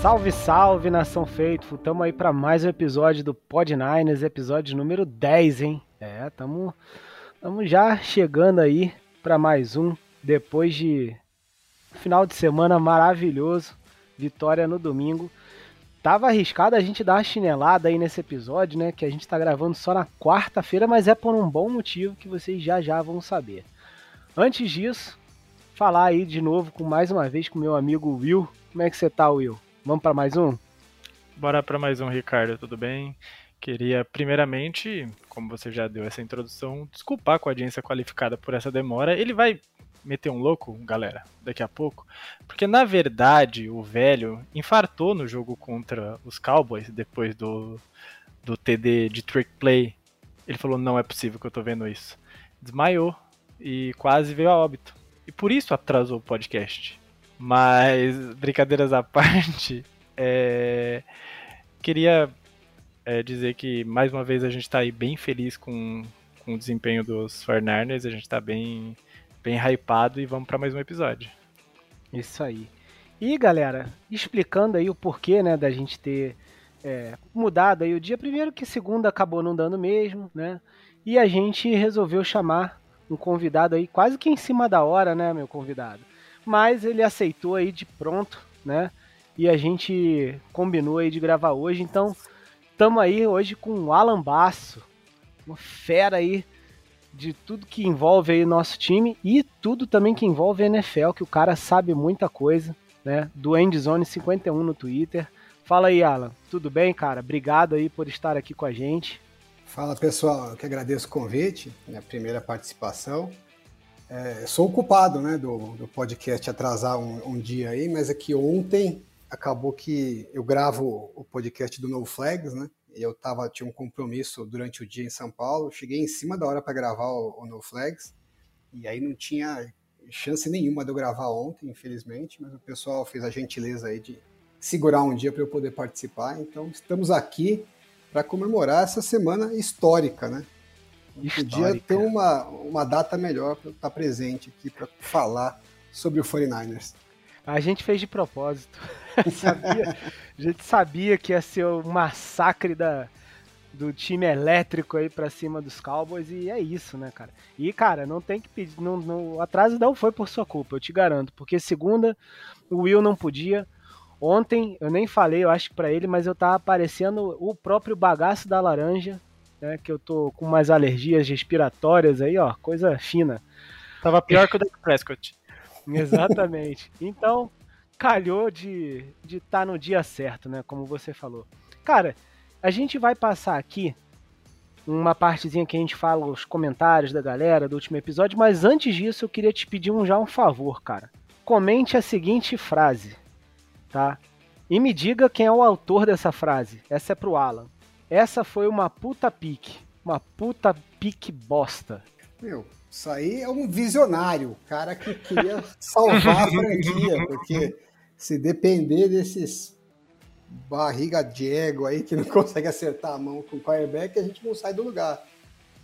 Salve, salve, nação feito. Tamo aí para mais um episódio do Pod Niners, episódio número 10, hein? É, tamo, tamo já chegando aí para mais um depois de final de semana maravilhoso, vitória no domingo. Tava arriscado a gente dar uma chinelada aí nesse episódio, né? Que a gente tá gravando só na quarta-feira, mas é por um bom motivo que vocês já já vão saber. Antes disso, falar aí de novo com mais uma vez com meu amigo Will. Como é que você tá, Will? Vamos para mais um? Bora para mais um, Ricardo, tudo bem? Queria, primeiramente, como você já deu essa introdução, desculpar com a audiência qualificada por essa demora. Ele vai meter um louco, galera, daqui a pouco, porque na verdade o velho infartou no jogo contra os Cowboys depois do, do TD de trick play. Ele falou: não é possível que eu tô vendo isso. Desmaiou e quase veio a óbito. E por isso atrasou o podcast. Mas, brincadeiras à parte, é... queria é, dizer que mais uma vez a gente está aí bem feliz com, com o desempenho dos Fernandes, a gente está bem, bem hypado e vamos para mais um episódio. Isso aí. E galera, explicando aí o porquê né, da gente ter é, mudado aí o dia, primeiro que segunda acabou não dando mesmo, né? E a gente resolveu chamar um convidado aí quase que em cima da hora, né, meu convidado. Mas ele aceitou aí de pronto, né? E a gente combinou aí de gravar hoje, então estamos aí hoje com o Alan Basso, uma fera aí de tudo que envolve aí nosso time e tudo também que envolve a NFL, que o cara sabe muita coisa, né? Do Endzone 51 no Twitter. Fala aí, Alan. Tudo bem, cara? Obrigado aí por estar aqui com a gente. Fala pessoal, eu que agradeço o convite, minha primeira participação. É, sou o culpado né, do, do podcast atrasar um, um, dia aí, mas é que ontem acabou que eu gravo o podcast do No Flags, né? Eu tava, tinha um compromisso durante o dia em São Paulo, cheguei em cima da hora para gravar o, o Flags, e aí não tinha chance nenhuma de eu gravar ontem, infelizmente, mas o pessoal fez a gentileza aí de segurar um dia para eu poder participar. Então estamos aqui para comemorar essa semana histórica, né? Histórica. Podia ter uma, uma data melhor para estar presente aqui para falar sobre o 49ers. A gente fez de propósito. sabia, a gente sabia que ia ser o massacre da, do time elétrico aí para cima dos Cowboys e é isso, né, cara? E, cara, não tem que pedir. Não, não, o atraso não foi por sua culpa, eu te garanto. Porque segunda, o Will não podia. Ontem, eu nem falei, eu acho para ele, mas eu tava aparecendo o próprio bagaço da laranja, né? Que eu tô com umas alergias respiratórias aí, ó, coisa fina. Tava pior que o Dak Prescott. Exatamente. Então, calhou de estar de tá no dia certo, né? Como você falou. Cara, a gente vai passar aqui uma partezinha que a gente fala os comentários da galera do último episódio, mas antes disso eu queria te pedir um, já um favor, cara. Comente a seguinte frase, tá? E me diga quem é o autor dessa frase. Essa é pro Alan. Essa foi uma puta pique. Uma puta pique bosta. Meu, isso aí é um visionário, cara que queria salvar a franquia, porque se depender desses barriga de ego aí que não consegue acertar a mão com o quarterback, a gente não sai do lugar.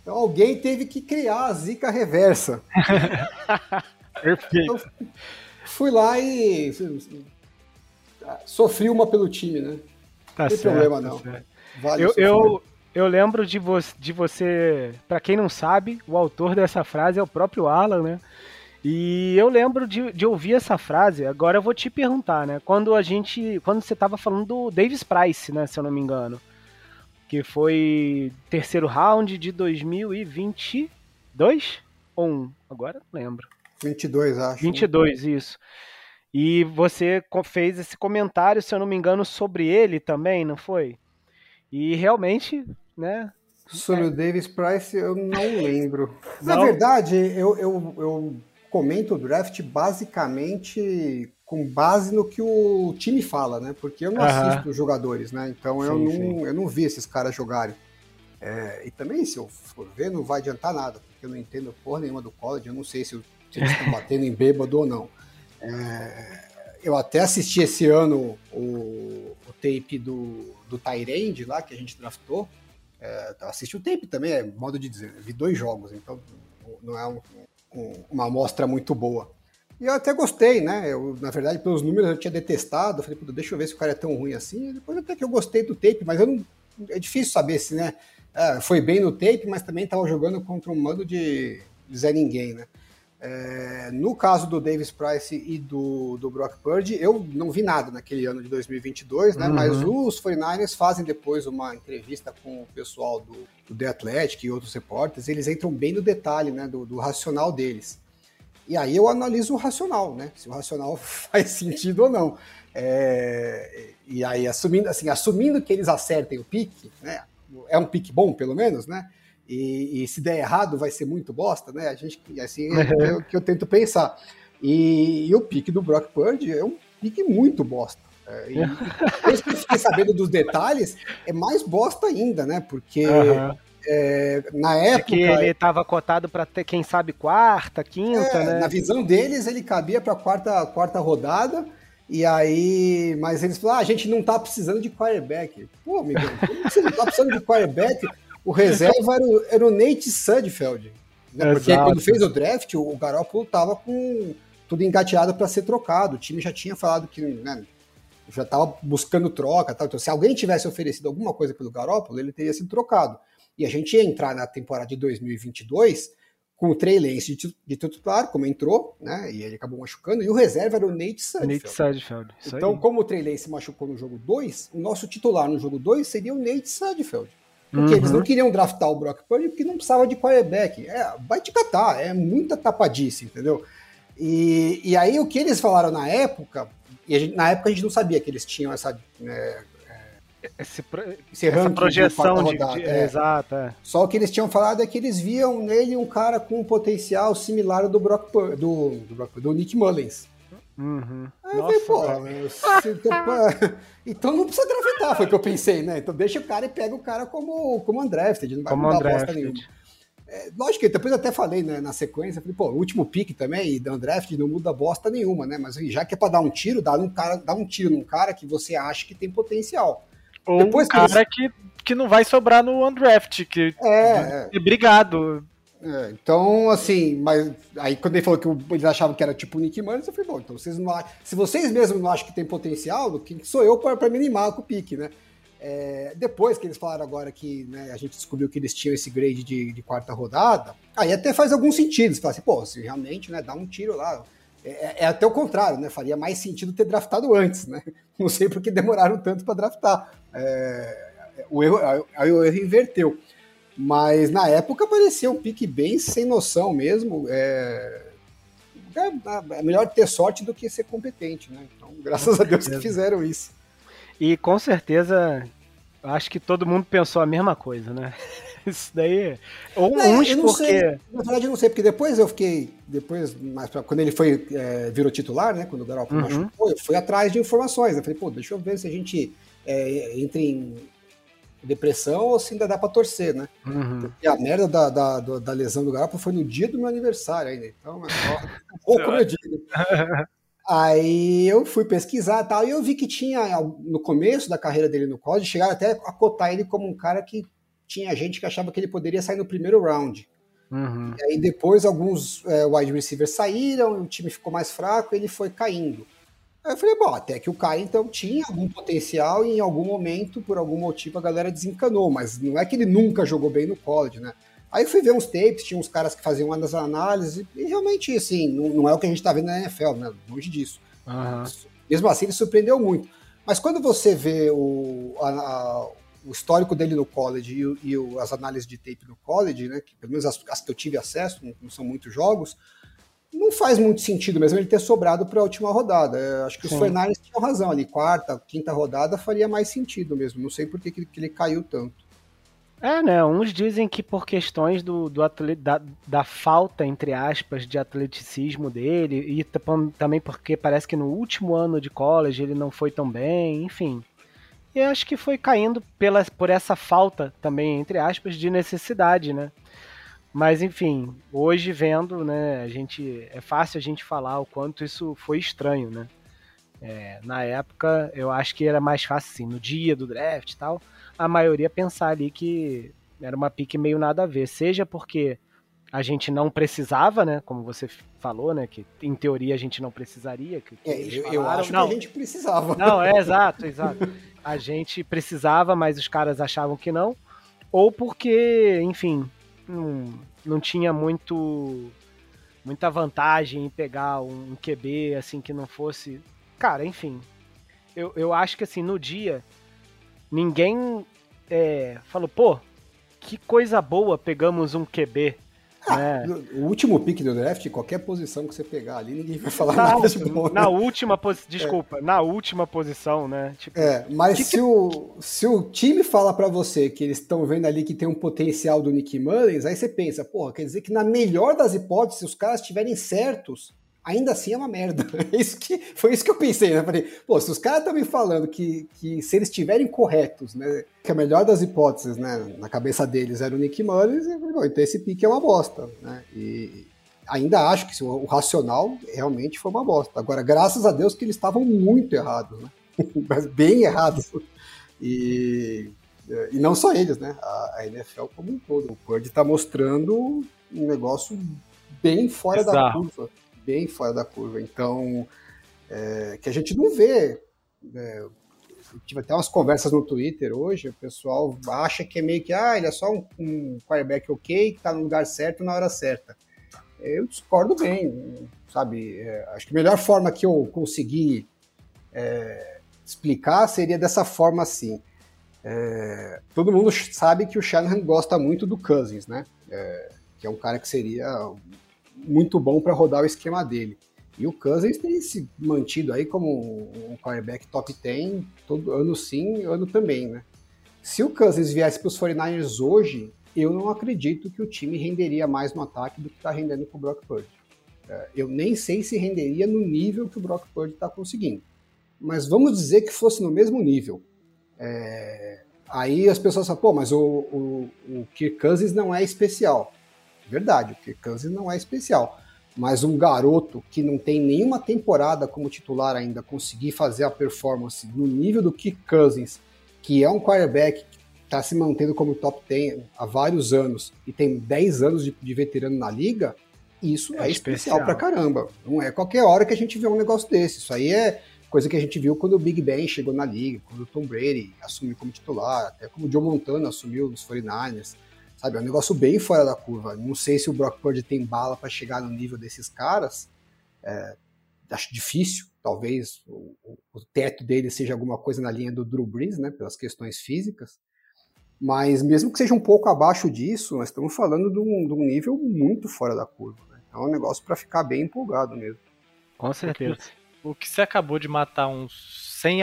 Então alguém teve que criar a zica reversa. Perfeito. Então, fui lá e sofri uma pelo time, né? Tá não tem certo, problema não. Tá vale eu, eu, eu lembro de, vo de você, para quem não sabe, o autor dessa frase é o próprio Alan, né? E eu lembro de, de ouvir essa frase, agora eu vou te perguntar, né? Quando a gente. Quando você tava falando do Davis Price, né? Se eu não me engano. Que foi terceiro round de 2022 ou um? Agora não lembro. 22, acho. 22, né? isso. E você fez esse comentário, se eu não me engano, sobre ele também, não foi? E realmente né? Sobre é. o Davis Price, eu não lembro. Não. Na verdade, eu, eu, eu comento o draft basicamente com base no que o time fala, né? Porque eu não assisto os jogadores, né? Então sim, eu, não, eu não vi esses caras jogarem. É, e também, se eu for ver, não vai adiantar nada, porque eu não entendo porra nenhuma do college, eu não sei se, se eles estão batendo em bêbado ou não. É, eu até assisti esse ano o, o tape do, do Tyrande lá, que a gente draftou, é, assisti o tape também, é modo de dizer. Vi dois jogos, então não é um, um, uma amostra muito boa. E eu até gostei, né? Eu, na verdade, pelos números eu tinha detestado. Eu falei, deixa eu ver se o cara é tão ruim assim. E depois até que eu gostei do tape, mas não, é difícil saber se, né? É, foi bem no tape, mas também estava jogando contra um mando de, de Zé Ninguém, né? É, no caso do Davis Price e do, do Brock Purdy, eu não vi nada naquele ano de 2022, né? Uhum. Mas os 49ers fazem depois uma entrevista com o pessoal do, do The Athletic e outros repórteres, eles entram bem no detalhe, né? Do, do racional deles. E aí eu analiso o racional, né? Se o racional faz sentido ou não. É, e aí, assumindo, assim, assumindo que eles acertem o pique, né? É um pique bom, pelo menos, né? E, e, se der errado vai ser muito bosta, né? A gente, assim, é o que eu, que eu tento pensar. E, e, o pique do Brock Purdy é um pique muito bosta. É, e depois que eu fiquei sabendo dos detalhes, é mais bosta ainda, né? Porque uhum. é, na época. É ele estava cotado para ter, quem sabe, quarta, quinta, é, né? Na visão deles, ele cabia para a quarta, quarta rodada. E aí, mas eles falaram, ah, a gente não tá precisando de quarterback. Pô, amigo, você não tá precisando de quarterback? O reserva era o, era o Nate Sudfeld. Né? Porque quando fez o draft, o, Garoppolo tava com tudo engateado para ser trocado. O time já tinha falado que né, já estava buscando troca. Tal. Então, se alguém tivesse oferecido alguma coisa pelo Garoppolo, ele teria sido trocado. E a gente ia entrar na temporada de 2022 com o Trey Lance de, de titular, como entrou, né? E ele acabou machucando. E o reserva era o Nate Sudfeld. Nate Sudfeld. Então, como o Trey Lance machucou no jogo 2, o nosso titular no jogo 2 seria o Nate Sudfeld. Porque uhum. eles não queriam draftar o Brock Purdy porque não precisava de quarterback. É, vai te catar, é muita tapadice, entendeu? E, e aí o que eles falaram na época, e gente, na época a gente não sabia que eles tinham essa. Né, esse, esse essa projeção de, de, é. exato, é. Só o que eles tinham falado é que eles viam nele um cara com um potencial similar ao do Brock do, do, do Nick Mullins. Uhum. Aí Nossa, eu falei, pô, então não precisa draftar, foi o que eu pensei, né? Então deixa o cara e pega o cara como, como undrafted, não vai como mudar bosta nenhuma. É, lógico que depois até falei né, na sequência, falei, pô, último pick também, e da undrafted não muda bosta nenhuma, né? Mas já que é pra dar um tiro, dá, um cara, dá um tiro num cara que você acha que tem potencial. Ou depois um cara que, que não vai sobrar no undraft, que é, é. obrigado. É, então, assim, mas aí quando ele falou que eles achavam que era tipo o Nick Mullins, eu falei, bom, então vocês não se vocês mesmos não acham que tem potencial, quem sou eu para me animar com o pique, né? É, depois que eles falaram agora que né, a gente descobriu que eles tinham esse grade de, de quarta rodada, aí até faz algum sentido. Você fala assim, pô, se realmente né, dá um tiro lá. É, é, é até o contrário, né? Faria mais sentido ter draftado antes, né? Não sei porque demoraram tanto para draftar. É, o erro, aí o erro inverteu. Mas na época parecia um pique bem sem noção mesmo. É, é, é melhor ter sorte do que ser competente, né? Então, graças a Deus que fizeram isso. E com certeza, acho que todo mundo pensou a mesma coisa, né? Isso daí. Ou é, uns porque. Sei, na verdade, eu não sei, porque depois eu fiquei. Depois, mais pra, quando ele foi, é, virou titular, né? Quando o Garoppolo uhum. machucou, eu fui atrás de informações. Eu falei, pô, deixa eu ver se a gente é, entra em depressão ou se ainda dá pra torcer, né? Uhum. E a merda da, da, da, lesão do Garoppolo foi no dia do meu aniversário ainda. Então, é um pouco meu dia. Aí eu fui pesquisar e tal, e eu vi que tinha, no começo da carreira dele no college, chegaram até a cotar ele como um cara que tinha gente que achava que ele poderia sair no primeiro round. Uhum. E aí depois alguns é, wide receivers saíram, o time ficou mais fraco, ele foi caindo. Aí eu falei, bom, até que o cara então tinha algum potencial e em algum momento, por algum motivo, a galera desencanou, mas não é que ele nunca jogou bem no college, né? Aí eu fui ver uns tapes, tinha uns caras que faziam umas análises, e realmente, assim, não, não é o que a gente tá vendo na NFL, né? Longe disso. Uhum. Mesmo assim, ele surpreendeu muito. Mas quando você vê o, a, a, o histórico dele no college e, e, as análises de tape no college, né? Que, pelo menos as, as que eu tive acesso, não, não são muitos jogos, não faz muito sentido mesmo ele ter sobrado para a última rodada. Eu acho que Sim. os Fernandes tinham razão ali. Quarta, quinta rodada faria mais sentido mesmo. Não sei por que, que ele caiu tanto. É, né? Uns dizem que por questões do, do atleta, da, da, falta, entre aspas, de atleticismo dele, e também porque parece que no último ano de college ele não foi tão bem, enfim. E acho que foi caindo pela, por essa falta também, entre aspas, de necessidade, né? Mas enfim, hoje vendo, né, a gente é fácil a gente falar o quanto isso foi estranho, né? É, na época, eu acho que era mais fácil assim, no dia do draft e tal, a maioria pensar ali que era uma pique meio nada a ver, seja porque a gente não precisava, né? Como você falou, né? Que em teoria a gente não precisaria. Que, que é, eu, eu, acho não. que a gente precisava. Não, é exato, exato. A gente precisava, mas os caras achavam que não. Ou porque, enfim, não, não tinha muito muita vantagem em pegar um QB assim que não fosse. Cara, enfim. Eu, eu acho que assim, no dia, ninguém é, falou, pô, que coisa boa pegamos um QB ah, é. O último pick do draft, qualquer posição que você pegar ali, ninguém vai falar na, nada de bom. Na né? última posição, desculpa, é. na última posição, né? Tipo, é, mas que se, que... O, se o time fala para você que eles estão vendo ali que tem um potencial do Nick Mullins, aí você pensa, porra, quer dizer que na melhor das hipóteses, se os caras estiverem certos, ainda assim é uma merda. É isso que, foi isso que eu pensei, né? Falei, pô, se os caras estão me falando que, que se eles estiverem corretos, né, que a melhor das hipóteses, né, na cabeça deles era o Nick Mullins, eu falei, então esse pique é uma bosta, né? E ainda acho que o, o racional realmente foi uma bosta. Agora, graças a Deus que eles estavam muito errados, né? Mas bem errados. E, e não só eles, né? A, a NFL como um todo. O Purdy está mostrando um negócio bem fora Exato. da curva bem fora da curva. Então, é, que a gente não vê. É, tive até umas conversas no Twitter hoje, o pessoal acha que é meio que, ah, ele é só um, um quarterback ok, que tá no lugar certo na hora certa. Eu discordo bem, sabe? É, acho que a melhor forma que eu consegui é, explicar seria dessa forma assim. É, todo mundo sabe que o Shanahan gosta muito do Cousins, né? É, que é um cara que seria muito bom para rodar o esquema dele. E o Cousins tem se mantido aí como um quarterback top 10, todo ano sim, ano também, né? Se o Cousins viesse para os 49ers hoje, eu não acredito que o time renderia mais no ataque do que está rendendo com o Brock Purdy. É, eu nem sei se renderia no nível que o Brock Purdy está conseguindo. Mas vamos dizer que fosse no mesmo nível. É... Aí as pessoas falam, pô, mas o, o, o Kirk Cousins não é especial. Verdade, o Kirk Cousins não é especial. Mas um garoto que não tem nenhuma temporada como titular ainda conseguir fazer a performance no nível do Kirk Cousins, que é um quarterback que está se mantendo como top 10 há vários anos e tem 10 anos de, de veterano na liga, isso é, é especial, especial pra caramba. Não é qualquer hora que a gente vê um negócio desse. Isso aí é coisa que a gente viu quando o Big Ben chegou na liga, quando o Tom Brady assumiu como titular, até como o Joe Montana assumiu nos 49ers. Sabe, é um negócio bem fora da curva. Não sei se o Brock Purdy tem bala para chegar no nível desses caras. É, acho difícil. Talvez o, o, teto dele seja alguma coisa na linha do Drew Brees, né, pelas questões físicas. Mas mesmo que seja um pouco abaixo disso, nós estamos falando de um, de um nível muito fora da curva. Né? É um negócio para ficar bem empolgado mesmo. Com certeza. O que você acabou de matar uns 100,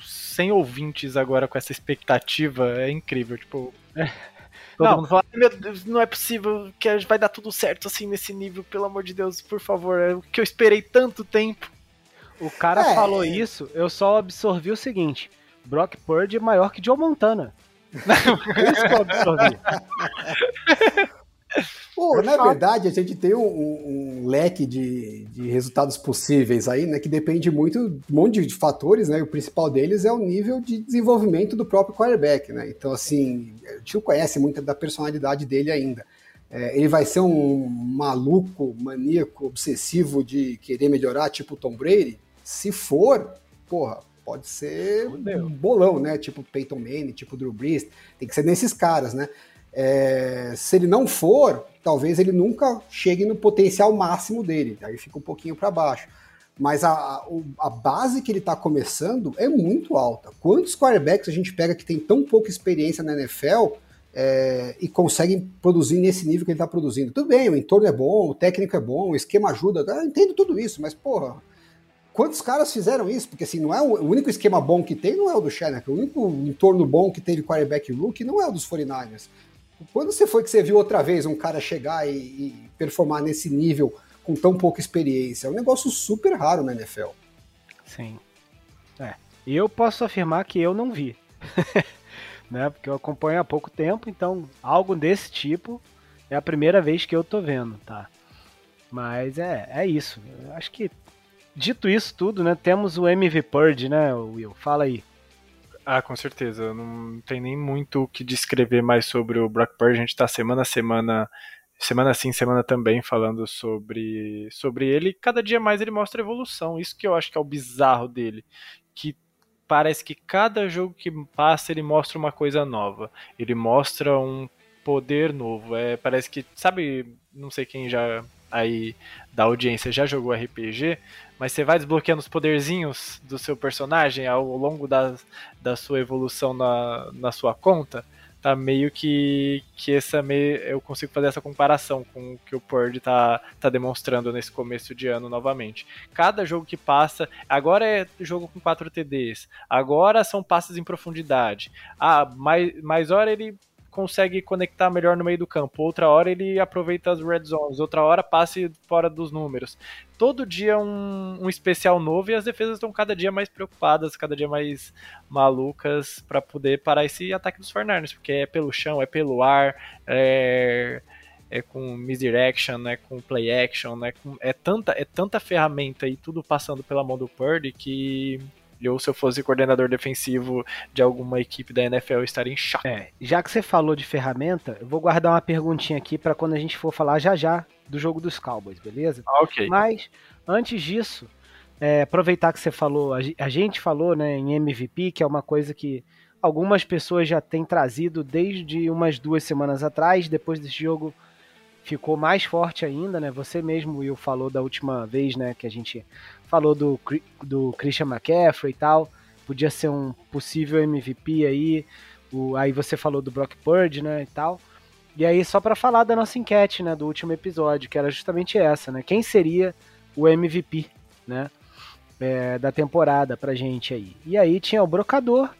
100 ouvintes agora com essa expectativa é incrível. Tipo, Todo não. mundo fala, meu Deus, não é possível que vai dar tudo certo assim nesse nível, pelo amor de Deus, por favor, é o que eu esperei tanto tempo. O cara é. falou isso, eu só absorvi o seguinte: Brock Purdy é maior que Joe Montana. isso que eu absorvi. Pô, na verdade, a gente tem um, um leque de, de, resultados possíveis aí, né? Que depende muito de um monte de fatores, né? E o principal deles é o nível de desenvolvimento do próprio quarterback, né? Então, assim, a gente não conhece muito da personalidade dele ainda. É, ele vai ser um maluco, maníaco, obsessivo de querer melhorar, tipo Tom Brady? Se for, porra, pode ser um bolão, né? Tipo Peyton Manning, tipo Drew Brees. Tem que ser nesses caras, né? É, se ele não for, talvez ele nunca chegue no potencial máximo dele, aí fica um pouquinho para baixo. Mas a, a, base que ele está começando é muito alta. Quantos quarterbacks a gente pega que tem tão pouca experiência na NFL é, e conseguem produzir nesse nível que ele está produzindo? Tudo bem, o entorno é bom, o técnico é bom, o esquema ajuda, eu entendo tudo isso, mas porra, quantos caras fizeram isso? Porque assim, não é o, o único esquema bom que tem, não é o do Shannon, o único entorno bom que teve quarterback rookie não é o dos 49ers. Quando você foi que você viu outra vez um cara chegar e, e performar nesse nível com tão pouca experiência? É um negócio super raro na NFL. Sim. É. E eu posso afirmar que eu não vi. né? Porque eu acompanho há pouco tempo, então algo desse tipo é a primeira vez que eu tô vendo, tá? Mas é, é isso. Eu acho que dito isso tudo, né, temos o MV Purge, né, Will? Fala aí. Ah, com certeza. Não tem nem muito o que descrever mais sobre o Brock Purdy. A gente está semana a semana semana sim, semana também, falando sobre, sobre ele. Cada dia mais ele mostra evolução. Isso que eu acho que é o bizarro dele. Que parece que cada jogo que passa ele mostra uma coisa nova. Ele mostra um poder novo. É, parece que, sabe, não sei quem já aí da audiência já jogou RPG, mas você vai desbloqueando os poderzinhos do seu personagem ao longo da, da sua evolução na, na sua conta tá meio que que essa meio, eu consigo fazer essa comparação com o que o Purdy tá, tá demonstrando nesse começo de ano novamente. Cada jogo que passa, agora é jogo com 4 TDs, agora são passes em profundidade. Ah, mais, mais hora ele consegue conectar melhor no meio do campo. Outra hora ele aproveita as red zones, outra hora passe fora dos números. Todo dia um, um especial novo e as defesas estão cada dia mais preocupadas, cada dia mais malucas para poder parar esse ataque dos Fornarnes, porque é pelo chão, é pelo ar, é, é com misdirection, é com play action, é, com, é, tanta, é tanta ferramenta e tudo passando pela mão do Purdy que eu, se eu fosse coordenador defensivo de alguma equipe da NFL, eu estaria em choque. É, já que você falou de ferramenta, eu vou guardar uma perguntinha aqui para quando a gente for falar já já do jogo dos Cowboys, beleza? Ah, ok. Mas, antes disso, é, aproveitar que você falou, a gente falou né, em MVP, que é uma coisa que algumas pessoas já têm trazido desde umas duas semanas atrás, depois desse jogo ficou mais forte ainda, né? Você mesmo, Will, falou da última vez, né, que a gente falou do, do Christian McCaffrey e tal, podia ser um possível MVP aí, o, aí você falou do Brock Purdy, né, e tal. E aí só para falar da nossa enquete, né, do último episódio, que era justamente essa, né? Quem seria o MVP, né, é, da temporada pra gente aí? E aí tinha o Brocador,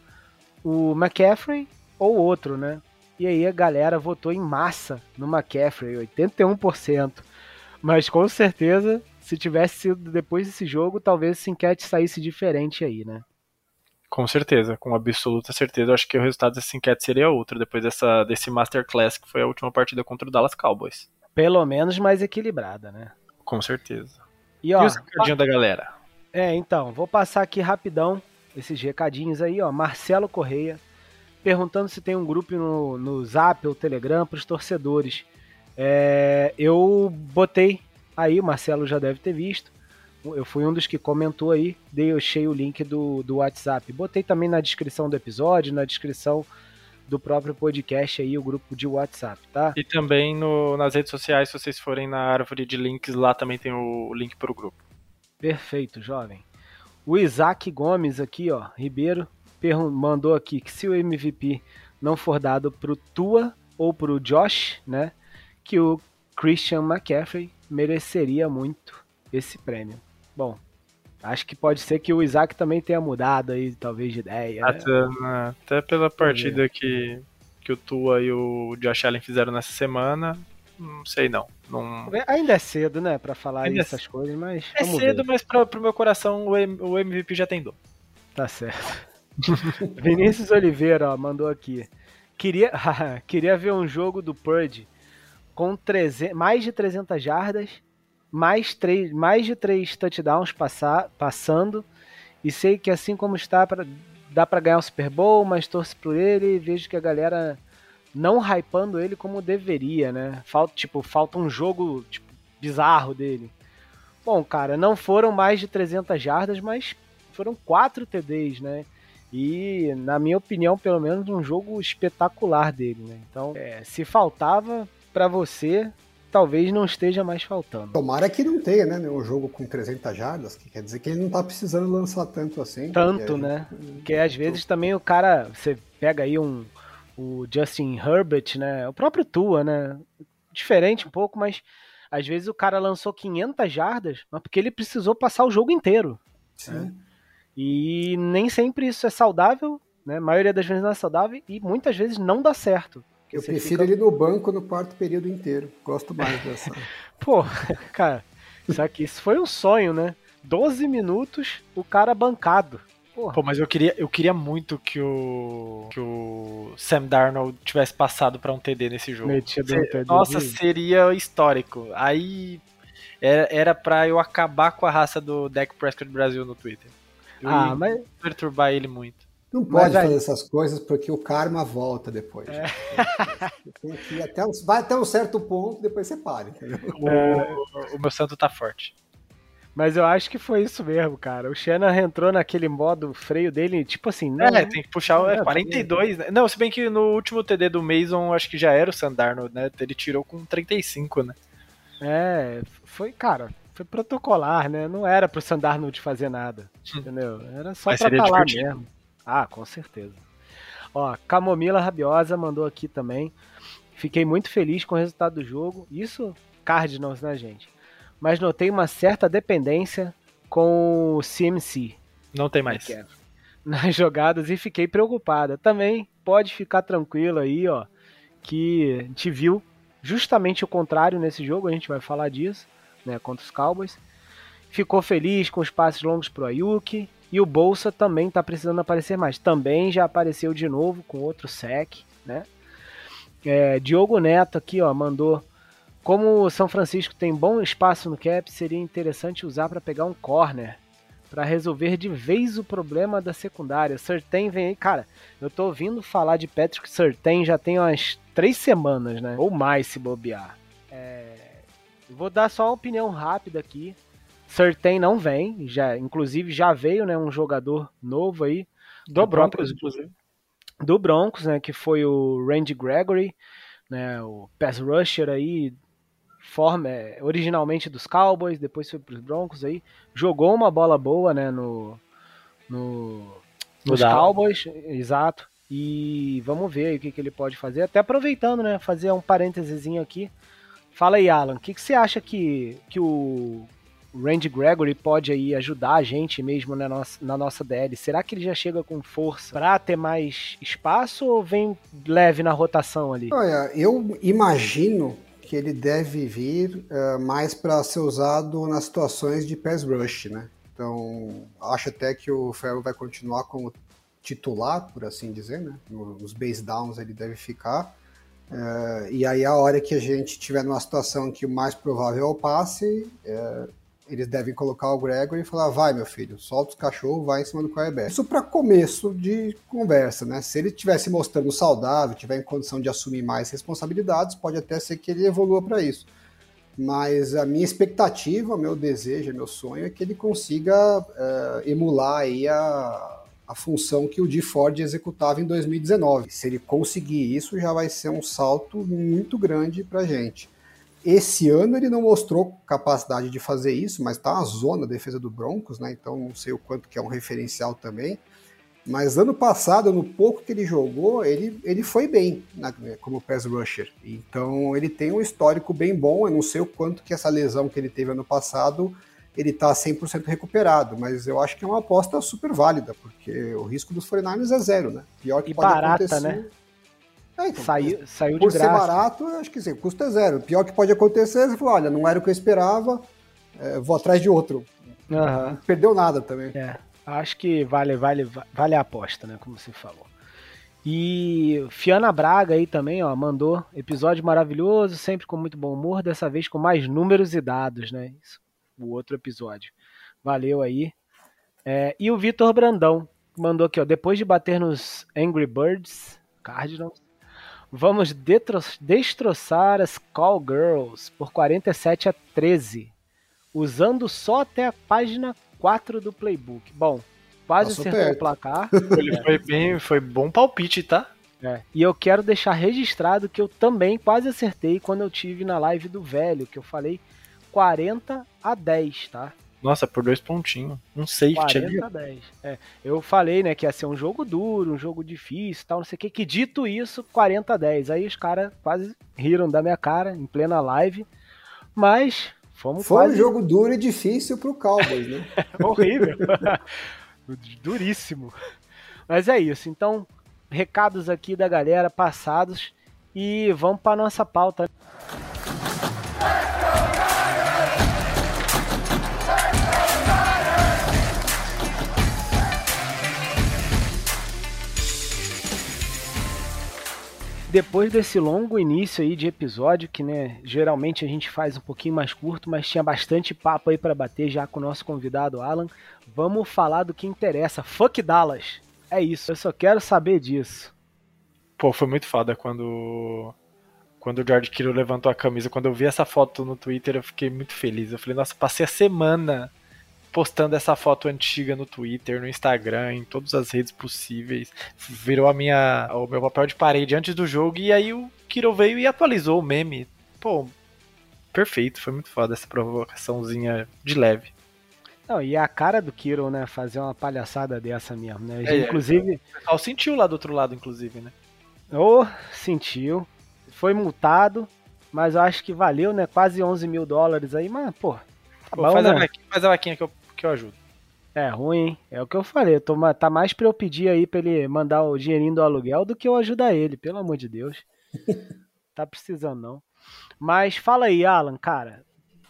o McCaffrey ou outro, né? E aí a galera votou em massa no McCaffrey, 81%. Mas com certeza, se tivesse sido depois desse jogo, talvez essa enquete saísse diferente aí, né? Com certeza, com absoluta certeza. Eu acho que o resultado dessa enquete seria outro, depois dessa, desse Masterclass, que foi a última partida contra o Dallas Cowboys. Pelo menos mais equilibrada, né? Com certeza. E, ó, e o da galera? É, então, vou passar aqui rapidão esses recadinhos aí, ó. Marcelo Correia, perguntando se tem um grupo no, no Zap ou Telegram para os torcedores. É, eu botei aí, o Marcelo já deve ter visto. Eu fui um dos que comentou aí, dei, eu achei o link do, do WhatsApp. Botei também na descrição do episódio, na descrição do próprio podcast aí, o grupo de WhatsApp, tá? E também no, nas redes sociais, se vocês forem na árvore de links, lá também tem o link para o grupo. Perfeito, jovem. O Isaac Gomes aqui, ó, Ribeiro, mandou aqui que se o MVP não for dado pro Tua ou pro Josh, né, que o Christian McCaffrey mereceria muito esse prêmio. Bom, acho que pode ser que o Isaac também tenha mudado aí, talvez, de ideia. Né? Até, né? até pela partida que, que o Tua e o Josh Allen fizeram nessa semana, não sei não. não... Ainda é cedo, né, para falar Ainda essas é... coisas, mas. É cedo, ver. mas pra, pro meu coração o, M, o MVP já tem dor. Tá certo. Vinícius Oliveira ó, mandou aqui. Queria, queria ver um jogo do Purge com 300, mais de 300 jardas, mais, 3, mais de 3 touchdowns passar, passando. E sei que assim como está, pra, dá para ganhar o Super Bowl, mas torço por ele e vejo que a galera não hypando ele como deveria, né? Falta, tipo, falta um jogo tipo, bizarro dele. Bom, cara, não foram mais de 300 jardas, mas foram 4 TDs, né? E, na minha opinião, pelo menos um jogo espetacular dele, né? Então, é, se faltava para você, talvez não esteja mais faltando. Tomara que não tenha, né? Um jogo com 300 jardas, que quer dizer que ele não tá precisando lançar tanto assim. Tanto, porque né? Porque às vezes também o cara, você pega aí um o Justin Herbert, né? O próprio Tua, né? Diferente um pouco, mas às vezes o cara lançou 500 jardas, mas porque ele precisou passar o jogo inteiro. Sim. Né? E nem sempre isso é saudável, né? A maioria das vezes não é saudável e muitas vezes não dá certo. Eu prefiro fica... ele no banco no quarto período inteiro. Gosto mais dessa. Pô, cara, isso aqui isso foi um sonho, né? 12 minutos, o cara bancado. Porra. Pô, mas eu queria, eu queria muito que o que o Sam Darnold tivesse passado para um TD nesse jogo. Metido um TD. Nossa, seria histórico. Aí era para eu acabar com a raça do Deck Prescott Brasil no Twitter. Eu ah, mas perturbar ele muito. Não pode aí... fazer essas coisas porque o karma volta depois. É. Tem que ir até um, vai até um certo ponto, depois você para. O, o meu santo tá forte. Mas eu acho que foi isso mesmo, cara. O Shannon entrou naquele modo freio dele, tipo assim, não. É, tem que puxar é, 42, né? Não, se bem que no último TD do Mason, acho que já era o Sandarno, né? Ele tirou com 35, né? É, foi, cara, foi protocolar, né? Não era pro Sandarno de fazer nada, entendeu? Era só Mas pra estar tá mesmo. Ah, com certeza. Ó, Camomila Rabiosa mandou aqui também. Fiquei muito feliz com o resultado do jogo. Isso, Cardinals, né, gente? mas notei uma certa dependência com o CMC. Não tem mais. Nas jogadas e fiquei preocupada. Também pode ficar tranquilo aí, ó, que a gente viu justamente o contrário nesse jogo, a gente vai falar disso, né, contra os Cowboys. Ficou feliz com os passes longos pro Ayuki e o Bolsa também tá precisando aparecer mais. Também já apareceu de novo com outro sec, né? É, Diogo Neto aqui, ó, mandou como o São Francisco tem bom espaço no cap, seria interessante usar para pegar um corner para resolver de vez o problema da secundária. Sertain vem aí, cara. Eu tô ouvindo falar de Patrick Sertain já tem umas três semanas, né? Ou mais se bobear. É... Vou dar só uma opinião rápida aqui. Sertain não vem, já, inclusive já veio, né, um jogador novo aí do Broncos, inclusive. Do Broncos, né, que foi o Randy Gregory, né, o pass rusher aí forma, é, originalmente dos Cowboys, depois foi para os Broncos aí, jogou uma bola boa, né, no, no nos Cowboys, exato. E vamos ver aí o que, que ele pode fazer. Até aproveitando, né, fazer um parênteses aqui. Fala aí, Alan, o que, que você acha que, que o Randy Gregory pode aí ajudar a gente mesmo na nossa, na nossa DL? Será que ele já chega com força para ter mais espaço ou vem leve na rotação ali? Olha, eu imagino que ele deve vir uh, mais para ser usado nas situações de pass rush, né? Então, acho até que o Ferro vai continuar como titular, por assim dizer, né? Nos base downs ele deve ficar. Uh, e aí, a hora que a gente tiver numa situação que o mais provável é o passe, uh, eles devem colocar o Gregory e falar: vai, meu filho, solta os cachorros, vai em cima do quarterback. Isso para começo de conversa, né? Se ele estivesse mostrando saudável, tiver em condição de assumir mais responsabilidades, pode até ser que ele evolua para isso. Mas a minha expectativa, meu desejo, meu sonho é que ele consiga uh, emular aí a, a função que o D Ford executava em 2019. Se ele conseguir isso, já vai ser um salto muito grande para gente. Esse ano ele não mostrou capacidade de fazer isso, mas tá uma zona a defesa do Broncos, né? Então não sei o quanto que é um referencial também. Mas ano passado, no pouco que ele jogou, ele, ele foi bem na, como pass rusher. Então ele tem um histórico bem bom. Eu não sei o quanto que essa lesão que ele teve ano passado, ele tá 100% recuperado. Mas eu acho que é uma aposta super válida, porque o risco dos 49ers é zero, né? Pior que e pode barata, acontecer... né? É, então, saiu, saiu por de graça. ser barato, acho que sim, custo é zero. O pior que pode acontecer, você falou, olha, não era o que eu esperava, é, vou atrás de outro. Uhum. Não perdeu nada também. É, acho que vale, vale, vale a aposta, né, como você falou. E Fiana Braga aí também, ó, mandou episódio maravilhoso, sempre com muito bom humor, dessa vez com mais números e dados, né? Isso, o outro episódio. Valeu aí. É, e o Vitor Brandão mandou aqui, ó, depois de bater nos Angry Birds, Cardinals, Vamos destroçar as Call Girls por 47 a 13, usando só até a página 4 do playbook. Bom, quase acertou perto. o placar. Ele foi bem, foi bom palpite, tá? É. E eu quero deixar registrado que eu também quase acertei quando eu tive na live do velho, que eu falei 40 a 10, tá? Nossa, por dois pontinhos. Um safety 40 a 10. É, eu falei, né, que ia ser um jogo duro, um jogo difícil tal, não sei o que. Que dito isso, 40 a 10. Aí os caras quase riram da minha cara em plena live. Mas fomos Foi quase... um jogo duro e difícil pro Cowboys, né? Horrível. Duríssimo. Mas é isso. Então, recados aqui da galera passados e vamos para nossa pauta. Depois desse longo início aí de episódio, que né, geralmente a gente faz um pouquinho mais curto, mas tinha bastante papo aí para bater já com o nosso convidado Alan, vamos falar do que interessa. Fuck Dallas! É isso, eu só quero saber disso. Pô, foi muito foda quando quando o George Kittle levantou a camisa, quando eu vi essa foto no Twitter, eu fiquei muito feliz. Eu falei, nossa, passei a semana postando essa foto antiga no Twitter, no Instagram, em todas as redes possíveis. Virou a minha, o meu papel de parede antes do jogo e aí o Kittle veio e atualizou o meme. Pô, perfeito, foi muito foda essa provocaçãozinha de leve. Não, e a cara do Kiro, né, fazer uma palhaçada dessa mesmo, né? É, inclusive. O pessoal sentiu lá do outro lado, inclusive, né? Ô, oh, sentiu foi multado, mas eu acho que valeu, né? Quase 11 mil dólares aí, mas, pô, tá pô, bom, faz, né? a vaquinha, faz a vaquinha que eu, que eu ajudo. É ruim, hein? É o que eu falei. Eu tô, tá mais pra eu pedir aí pra ele mandar o dinheirinho do aluguel do que eu ajudar ele, pelo amor de Deus. tá precisando, não. Mas fala aí, Alan, cara.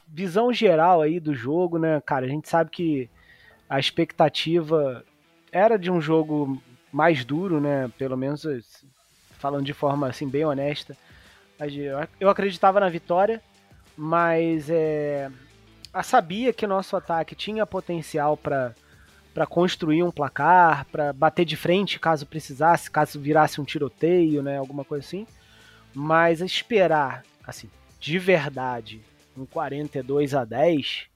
Visão geral aí do jogo, né? Cara, a gente sabe que a expectativa era de um jogo mais duro, né? Pelo menos falando de forma assim bem honesta. Eu acreditava na vitória, mas é, sabia que nosso ataque tinha potencial para para construir um placar, para bater de frente caso precisasse, caso virasse um tiroteio, né, alguma coisa assim. Mas esperar, assim, de verdade, um 42 a 10,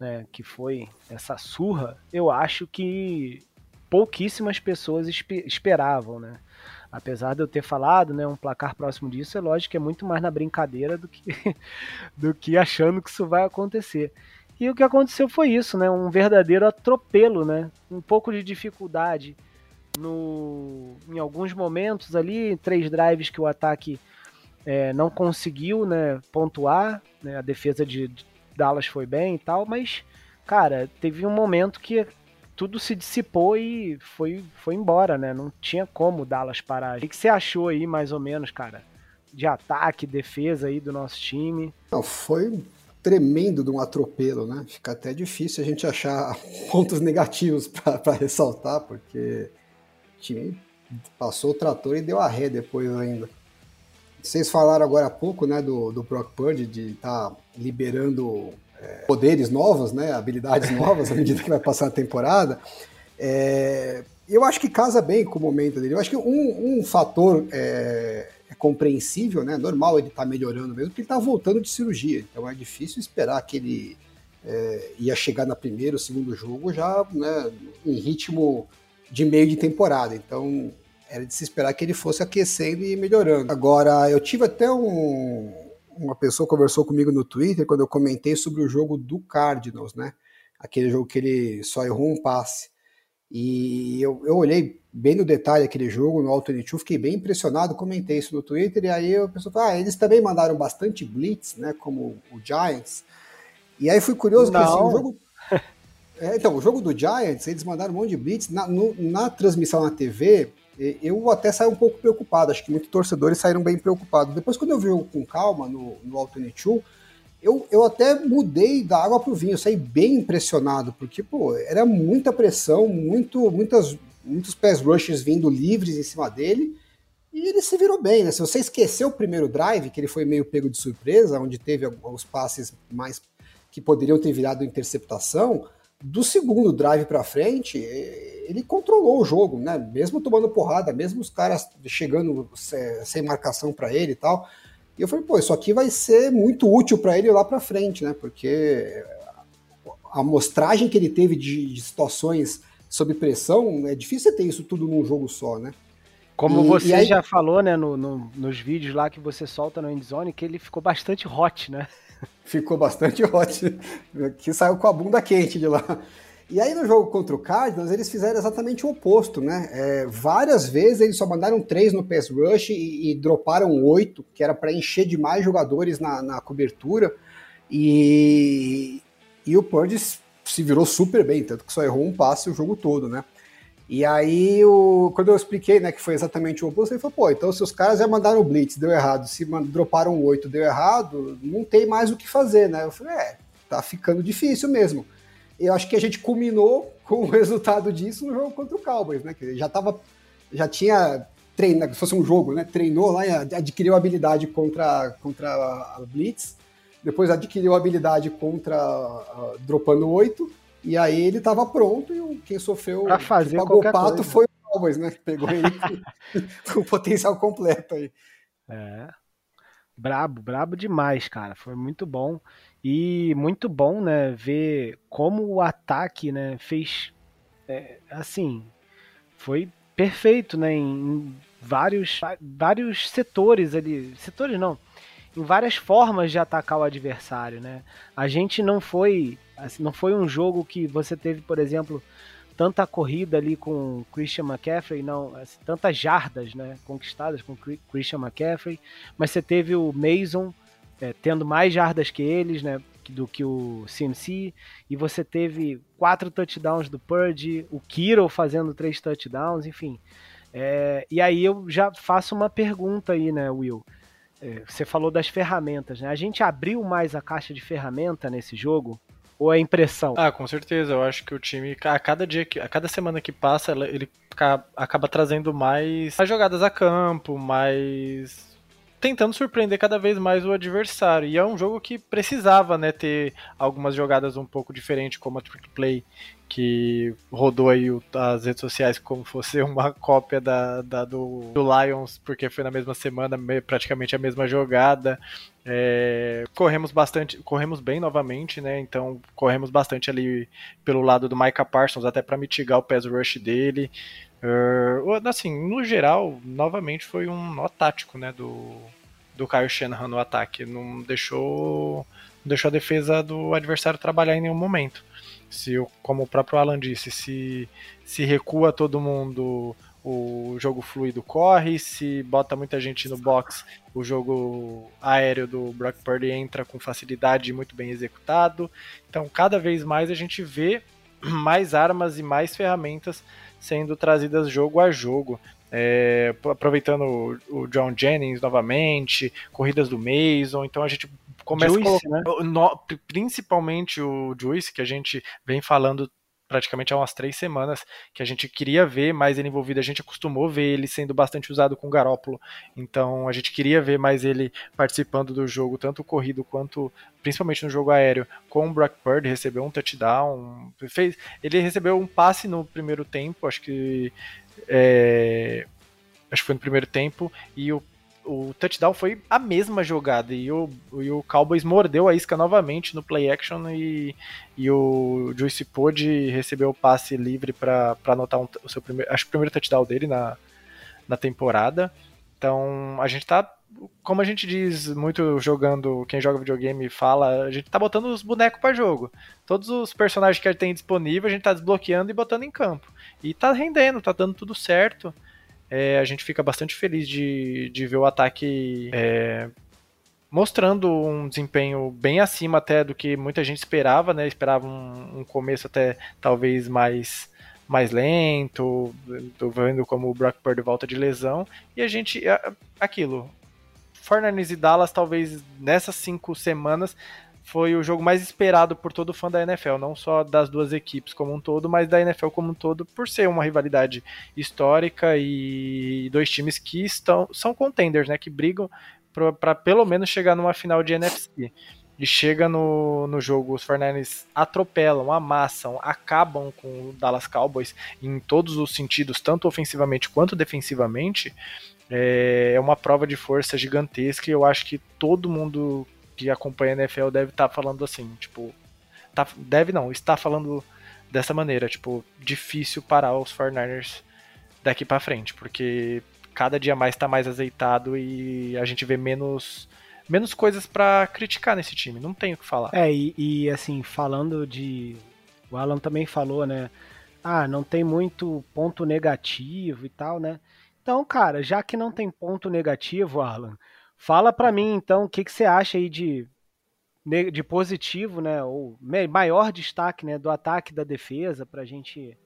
né, que foi essa surra, eu acho que pouquíssimas pessoas esperavam, né? Apesar de eu ter falado, né, um placar próximo disso, é lógico que é muito mais na brincadeira do que, do que achando que isso vai acontecer. E o que aconteceu foi isso, né, um verdadeiro atropelo, né, um pouco de dificuldade no, em alguns momentos ali, três drives que o ataque é, não conseguiu, né, pontuar, né, a defesa de Dallas foi bem e tal, mas, cara, teve um momento que tudo se dissipou e foi, foi embora, né? Não tinha como Dallas parar. O que você achou aí, mais ou menos, cara? De ataque, defesa aí do nosso time? Não, foi tremendo de um atropelo, né? Fica até difícil a gente achar pontos negativos para ressaltar, porque o time passou o trator e deu a ré depois ainda. Vocês falaram agora há pouco, né, do, do Brock Purdy de estar tá liberando poderes novos, né, habilidades novas à medida que vai passar a temporada. É, eu acho que casa bem com o momento dele. Eu acho que um, um fator é, é, compreensível, né? Normal ele tá melhorando mesmo, porque ele está voltando de cirurgia. Então é difícil esperar que ele é, ia chegar na primeira ou segundo jogo já né, em ritmo de meio de temporada. Então era de se esperar que ele fosse aquecendo e melhorando. Agora, eu tive até um, uma pessoa conversou comigo no Twitter quando eu comentei sobre o jogo do Cardinals, né? Aquele jogo que ele só errou um passe. E eu, eu olhei bem no detalhe aquele jogo, no Alternate fiquei bem impressionado, comentei isso no Twitter, e aí a pessoa falou, ah, eles também mandaram bastante blitz, né, como o Giants. E aí fui curioso, porque assim, o jogo... É, então, o jogo do Giants, eles mandaram um monte de blitz, na, no, na transmissão na TV, eu até saí um pouco preocupado, acho que muitos torcedores saíram bem preocupados. Depois, quando eu vi com calma no, no Alternate eu, eu até mudei da água para o vinho, eu saí bem impressionado, porque, pô, era muita pressão, muito, muitas, muitos pés rushes vindo livres em cima dele, e ele se virou bem, né? Se você esqueceu o primeiro drive, que ele foi meio pego de surpresa, onde teve alguns passes mais que poderiam ter virado interceptação, do segundo drive para frente, ele controlou o jogo, né? Mesmo tomando porrada, mesmo os caras chegando sem marcação para ele e tal. E eu falei, pô, isso aqui vai ser muito útil para ele lá para frente, né? Porque a amostragem que ele teve de, de, situações sob pressão, é difícil ter isso tudo num jogo só, né? Como e, você e aí... já falou, né, no, no, nos vídeos lá que você solta no Endzone, que ele ficou bastante hot, né? Ficou bastante hot, que saiu com a bunda quente de lá. E aí no jogo contra o Cardinals, eles fizeram exatamente o oposto, né? É, várias vezes eles só mandaram três no pass rush e, e droparam oito, que era para encher de mais jogadores na, na cobertura. E, e o Purdy se virou super bem, tanto que só errou um passe o jogo todo, né? E aí, o, quando eu expliquei né, que foi exatamente o oposto, ele falou, pô, então se os caras já mandaram o Blitz, deu errado, se droparam oito, deu errado, não tem mais o que fazer, né? Eu falei, é, tá ficando difícil mesmo. Eu acho que a gente culminou com o resultado disso no jogo contra o Cowboys, né? Que já tava, já tinha treinado, se fosse um jogo, né? Treinou lá e adquiriu habilidade contra, contra a Blitz, depois adquiriu habilidade contra dropando oito, e aí ele estava pronto e quem sofreu, pra fazer quem pagou o pato coisa. foi o Cowboys, né? Pegou ele com o potencial completo aí. É. Brabo, brabo demais, cara. Foi muito bom. E muito bom, né, ver como o ataque, né, fez é, assim, foi perfeito, né, em vários vários setores ali, setores não, em várias formas de atacar o adversário, né? A gente não foi, assim, não foi um jogo que você teve, por exemplo, tanta corrida ali com Christian McCaffrey, não, assim, tantas jardas, né, conquistadas com Christian McCaffrey, mas você teve o Mason é, tendo mais jardas que eles, né, do que o CMC, e você teve quatro touchdowns do Purdy, o Kiro fazendo três touchdowns, enfim. É, e aí eu já faço uma pergunta aí, né, Will? Você falou das ferramentas, né? A gente abriu mais a caixa de ferramenta nesse jogo? Ou é impressão? Ah, com certeza. Eu acho que o time, a cada dia, que, a cada semana que passa, ele acaba trazendo mais, mais jogadas a campo, mais tentando surpreender cada vez mais o adversário. E é um jogo que precisava, né, ter algumas jogadas um pouco diferentes, como a trick play que rodou aí as redes sociais como fosse uma cópia da, da do, do, Lions, porque foi na mesma semana, praticamente a mesma jogada. É, corremos bastante, corremos bem novamente, né? Então corremos bastante ali pelo lado do Micah Parsons, até para mitigar o pass rush dele. Uh, assim, no geral, novamente foi um nó tático, né? Do, do Kyle Shanahan no ataque. Não deixou, não deixou a defesa do adversário trabalhar em nenhum momento se como o próprio Alan disse, se, se recua todo mundo, o jogo fluido corre, se bota muita gente no box, o jogo aéreo do Brock Purdy entra com facilidade e muito bem executado. Então, cada vez mais a gente vê mais armas e mais ferramentas sendo trazidas jogo a jogo. É, aproveitando o, John Jennings novamente, corridas do Mason, então a gente começa Juice, né? no, principalmente o Juice, que a gente vem falando praticamente há umas três semanas, que a gente queria ver mais ele envolvido, a gente acostumou ver ele sendo bastante usado com o Garópolo, então a gente queria ver mais ele participando do jogo, tanto corrido quanto, principalmente no jogo aéreo, com o Brock Purdy, recebeu um touchdown, fez, ele recebeu um passe no primeiro tempo, acho que é, acho que foi no primeiro tempo, e o o touchdown foi a mesma jogada e o, e o Cowboys mordeu a isca novamente no play action e, e o Juice pôde receber o passe livre para anotar um, o seu primeiro, acho o primeiro touchdown dele na, na temporada. Então a gente tá, como a gente diz muito jogando, quem joga videogame fala, a gente tá botando os bonecos para jogo. Todos os personagens que a gente tem disponível a gente tá desbloqueando e botando em campo. E tá rendendo, tá dando tudo certo é, a gente fica bastante feliz de, de ver o ataque é, mostrando um desempenho bem acima até do que muita gente esperava, né? Esperava um, um começo até talvez mais mais lento, tô vendo como o Brock Purdy volta de lesão, e a gente, aquilo, Fortnite e Dallas talvez nessas cinco semanas foi o jogo mais esperado por todo fã da NFL, não só das duas equipes como um todo, mas da NFL como um todo, por ser uma rivalidade histórica e dois times que estão são contenders, né, que brigam para pelo menos chegar numa final de NFC. E chega no, no jogo, os 49ers atropelam, amassam, acabam com o Dallas Cowboys em todos os sentidos, tanto ofensivamente quanto defensivamente. É, é uma prova de força gigantesca e eu acho que todo mundo que acompanha a NFL deve estar tá falando assim, tipo, tá, deve não, está falando dessa maneira, tipo, difícil parar os 49ers daqui para frente, porque cada dia mais está mais azeitado e a gente vê menos menos coisas para criticar nesse time, não tem o que falar. É, e, e assim, falando de o Alan também falou, né? Ah, não tem muito ponto negativo e tal, né? Então, cara, já que não tem ponto negativo, Alan, Fala para mim, então, o que, que você acha aí de, de positivo, né, ou maior destaque, né, do ataque da defesa para a gente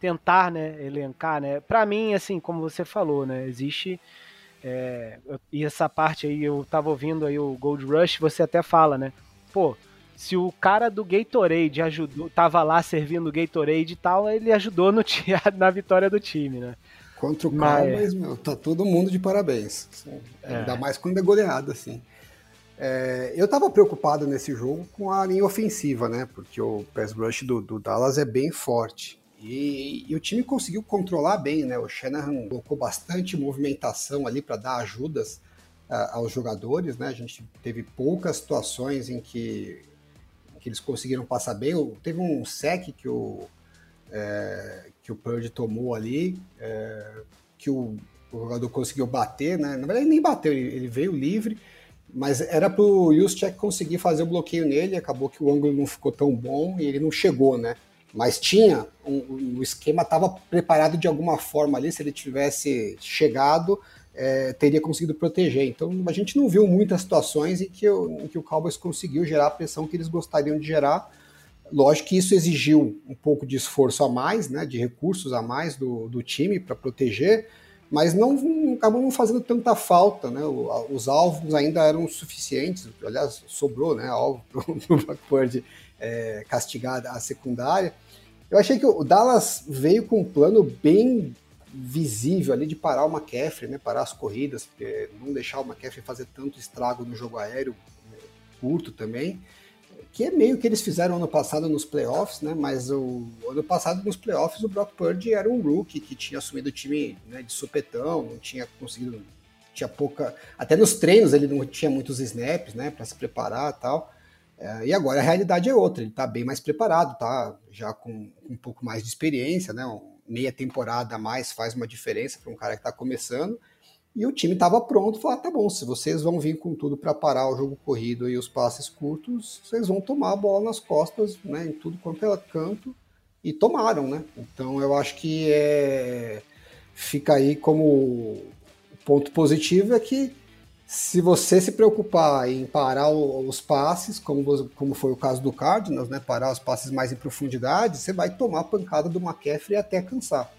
tentar, né, elencar, né. Para mim, assim, como você falou, né, existe é, e essa parte aí eu tava ouvindo aí o Gold Rush, você até fala, né, pô, se o cara do Gatorade ajudou, tava lá servindo o Gatorade e tal, ele ajudou no, na vitória do time, né. Contra o Cowboys, meu, tá todo mundo de parabéns. É. Ainda mais quando é goleado, assim. É, eu tava preocupado nesse jogo com a linha ofensiva, né? Porque o pass rush do, do Dallas é bem forte. E, e, o time conseguiu controlar bem, né? O Shanahan colocou bastante movimentação ali para dar ajudas aos jogadores, né? A gente teve poucas situações em que, em que eles conseguiram passar bem. Teve um sec que o, é, que o Purdy tomou ali, é, que o, o, jogador conseguiu bater, né? Na verdade, ele nem bateu, ele, ele veio livre, mas era para o Juszczyk conseguir fazer o bloqueio nele, acabou que o ângulo não ficou tão bom e ele não chegou, né? Mas tinha, um, o esquema estava preparado de alguma forma ali, se ele tivesse chegado, é, teria conseguido proteger. Então a gente não viu muitas situações em que, em que o Cowboys conseguiu gerar a pressão que eles gostariam de gerar, Lógico que isso exigiu um pouco de esforço a mais, né, de recursos a mais do, do time para proteger, mas não, não acabou não fazendo tanta falta, né? Os alvos ainda eram suficientes, aliás, sobrou, né, alvo para o Blackbird é, castigar a secundária. Eu achei que o Dallas veio com um plano bem visível ali de parar o McCaffrey, né, parar as corridas, não deixar o McCaffrey fazer tanto estrago no jogo aéreo né, curto também que é meio que eles fizeram ano passado nos playoffs, né? Mas o ano passado nos playoffs o Brock Purdy era um rookie que tinha assumido o time né, de supetão, não tinha conseguido, tinha pouca, até nos treinos ele não tinha muitos snaps, né, para se preparar, tal. É, e agora a realidade é outra, ele está bem mais preparado, tá? Já com um pouco mais de experiência, né? Meia temporada a mais faz uma diferença para um cara que está começando. E o time estava pronto, falou: ah, tá bom, se vocês vão vir com tudo para parar o jogo corrido e os passes curtos, vocês vão tomar a bola nas costas, né, em tudo quanto é canto, e tomaram, né? Então eu acho que é... fica aí como ponto positivo é que se você se preocupar em parar os passes, como, como foi o caso do Cardinals, né, parar os passes mais em profundidade, você vai tomar a pancada do McCaffrey até cansar.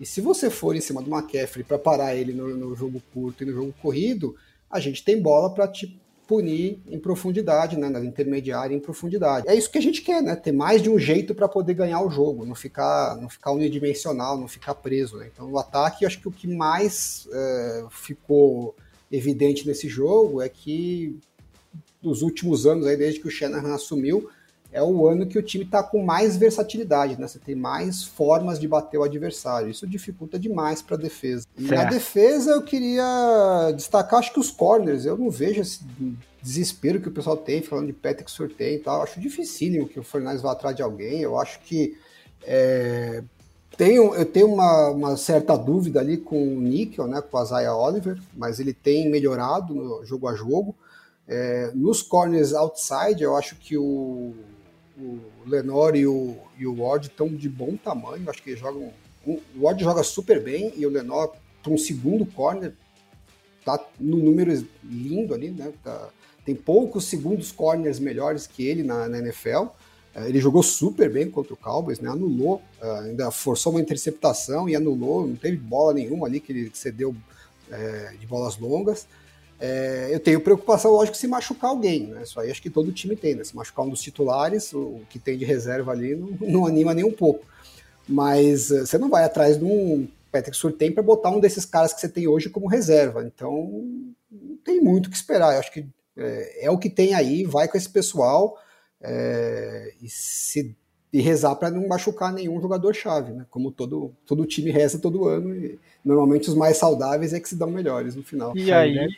E se você for em cima do McCaffrey para parar ele no, no, jogo curto e no jogo corrido, a gente tem bola para te punir em profundidade, né, na intermediária em profundidade. É isso que a gente quer, né? Ter mais de um jeito para poder ganhar o jogo, não ficar, não ficar unidimensional, não ficar preso. Né? Então, o ataque, acho que o que mais é, ficou evidente nesse jogo é que nos últimos anos, aí, desde que o Shanahan assumiu, é o ano que o time está com mais versatilidade, né? Você tem mais formas de bater o adversário. Isso dificulta demais para a defesa. E certo. na defesa eu queria destacar, acho que os corners. Eu não vejo esse desespero que o pessoal tem falando de Patrick Sorteio e tal. Eu acho dificílimo que o Fernandes vá atrás de alguém. Eu acho que é, tenho, eu tenho uma, uma, certa dúvida ali com o Nickel, né, com o Isaiah Oliver, mas ele tem melhorado no jogo a jogo. É, nos corners outside, eu acho que o o Lenor e o, e o Ward estão de bom tamanho, acho que jogam. o Ward joga super bem e o Lenor, para um segundo corner, tá no número lindo ali, né? Tá, tem poucos segundos corners melhores que ele na, na NFL. É, ele jogou super bem contra o Cowboys, né? Anulou, é, ainda forçou uma interceptação e anulou, não teve bola nenhuma ali que ele cedeu é, de bolas longas. É, eu tenho preocupação, lógico, se machucar alguém, né? Isso aí acho que todo time tem, né? Se machucar um dos titulares, o que tem de reserva ali não, não anima nem um pouco. Mas uh, você não vai atrás de um Patrick Surtain para botar um desses caras que você tem hoje como reserva. Então, não tem muito o que esperar. Eu acho que é, é, o que tem aí, vai com esse pessoal é, e, se, e rezar para não machucar nenhum jogador-chave, né? Como todo, todo time reza todo ano. E normalmente os mais saudáveis é que se dão melhores no final. E aí, né?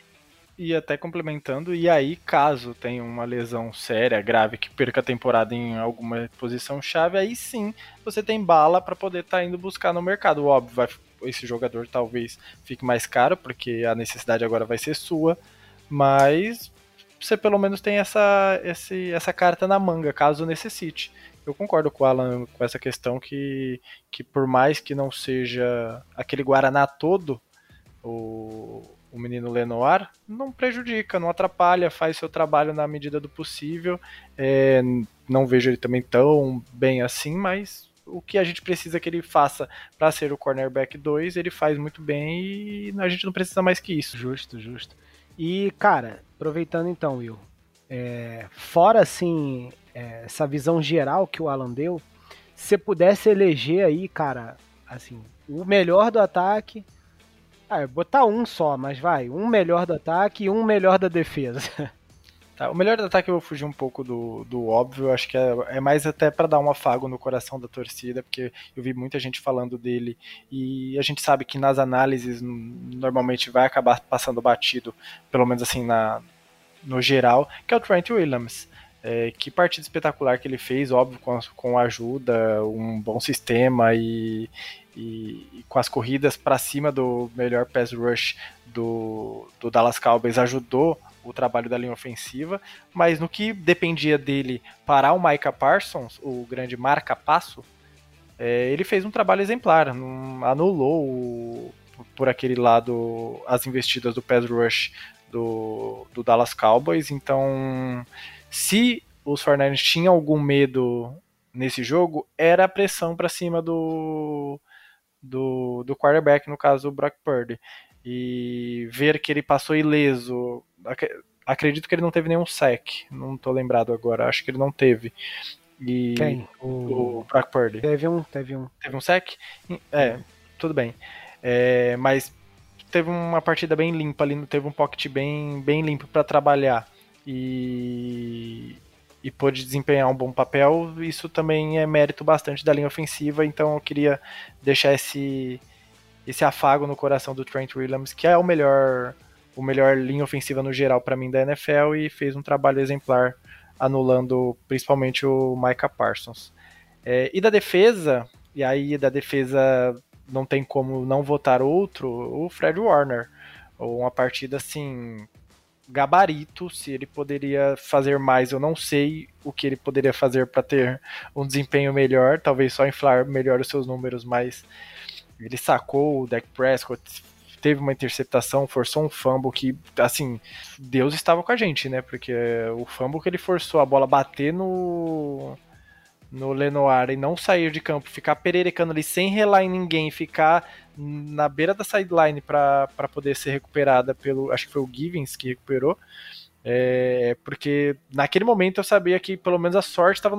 E até complementando, e aí, caso tenha uma lesão séria, grave, que perca a temporada em alguma posição chave, aí sim você tem bala para poder estar tá indo buscar no mercado. Óbvio, vai, esse jogador talvez fique mais caro, porque a necessidade agora vai ser sua, mas você pelo menos tem essa, esse, essa carta na manga, caso necessite. Eu concordo com o Alan com essa questão que, que por mais que não seja aquele Guaraná todo, o, o menino Lenoir, não prejudica, não atrapalha, faz seu trabalho na medida do possível. É, não vejo ele também tão bem assim, mas o que a gente precisa que ele faça para ser o cornerback 2, ele faz muito bem e a gente não precisa mais que isso. Justo, justo. E, cara, aproveitando então, Will, é, fora assim, é, essa visão geral que o Alan deu, se pudesse eleger aí, cara, assim, o melhor do ataque Ah, botar um só, mas vai. Um melhor do ataque e um melhor da defesa. Tá, o melhor ataque eu vou fugir um pouco do, do óbvio, acho que é, é mais até para dar um afago no coração da torcida, porque eu vi muita gente falando dele e a gente sabe que nas análises normalmente vai acabar passando batido, pelo menos assim na, no geral, que é o Trent Williams. É, que partida espetacular que ele fez, óbvio, com, com ajuda, um bom sistema e, e, e com as corridas para cima do melhor pass rush do, do Dallas Cowboys ajudou o trabalho da linha ofensiva, mas no que dependia dele parar o Micah Parsons, o grande marca-passo, é, ele fez um trabalho exemplar, anulou o, por aquele lado as investidas do pass rush do, do Dallas Cowboys, então se os 49 tinham algum medo nesse jogo, era a pressão para cima do, do, do quarterback, no caso o Brock Purdy. E ver que ele passou ileso. Acredito que ele não teve nenhum sec. Não tô lembrado agora. Acho que ele não teve. E? O, o Brock Purdy. Teve um, teve um. Teve um sec? É, tudo bem. É, mas teve uma partida bem limpa ali, teve um pocket bem, bem limpo para trabalhar. E, e pôde desempenhar um bom papel, isso também é mérito bastante da linha ofensiva, então eu queria deixar esse, esse afago no coração do Trent Williams, que é o melhor o melhor linha ofensiva no geral para mim da NFL e fez um trabalho exemplar anulando principalmente o Micah Parsons. É, e da defesa, e aí da defesa não tem como não votar outro, o Fred Warner. Uma partida assim gabarito, se ele poderia fazer mais, eu não sei o que ele poderia fazer para ter um desempenho melhor, talvez só inflar melhor os seus números, mas ele sacou o Dak Prescott, teve uma interceptação, forçou um fumble que, assim, Deus estava com a gente, né? Porque o fumble que ele forçou a bola bater no no Lenoir e não sair de campo, ficar pererecando ali sem relar em ninguém, ficar na beira da sideline para poder ser recuperada pelo. Acho que foi o Givens que recuperou. É, porque naquele momento eu sabia que pelo menos a sorte estava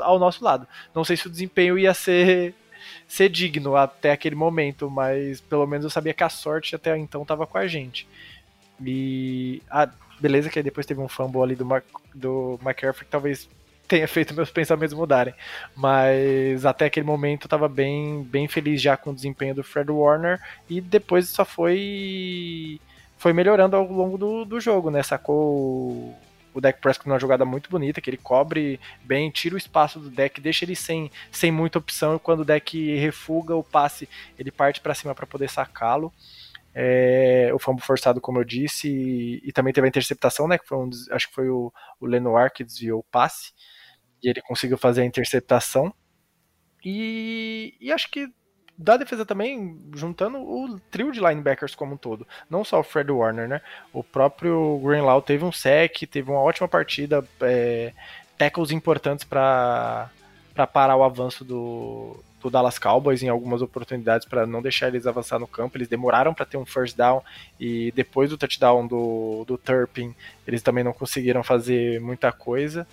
ao nosso lado. Não sei se o desempenho ia ser, ser digno até aquele momento, mas pelo menos eu sabia que a sorte até então estava com a gente. E. Ah, beleza, que depois teve um fumble ali do, Mar do McCaffrey que talvez tenha feito meus pensamentos mudarem. Mas até aquele momento eu tava bem, bem feliz já com o desempenho do Fred Warner e depois só foi foi melhorando ao longo do, do jogo, né? Sacou o deck Prescott numa jogada muito bonita, que ele cobre bem, tira o espaço do deck, deixa ele sem, sem muita opção, e quando o deck refuga o passe, ele parte para cima para poder sacá-lo. É, o fumble forçado, como eu disse, e, e, também teve a interceptação, né? Que foi um, acho que foi o, o Lenoir que desviou o passe e ele conseguiu fazer a interceptação. E, e acho que da defesa também, juntando o trio de linebackers como um todo, não só o Fred Warner, né? O próprio Greenlaw teve um sec, teve uma ótima partida, é, tackles importantes para parar o avanço do, do Dallas Cowboys em algumas oportunidades para não deixar eles avançar no campo. Eles demoraram para ter um first down e depois do touchdown do, do Turpin, eles também não conseguiram fazer muita coisa.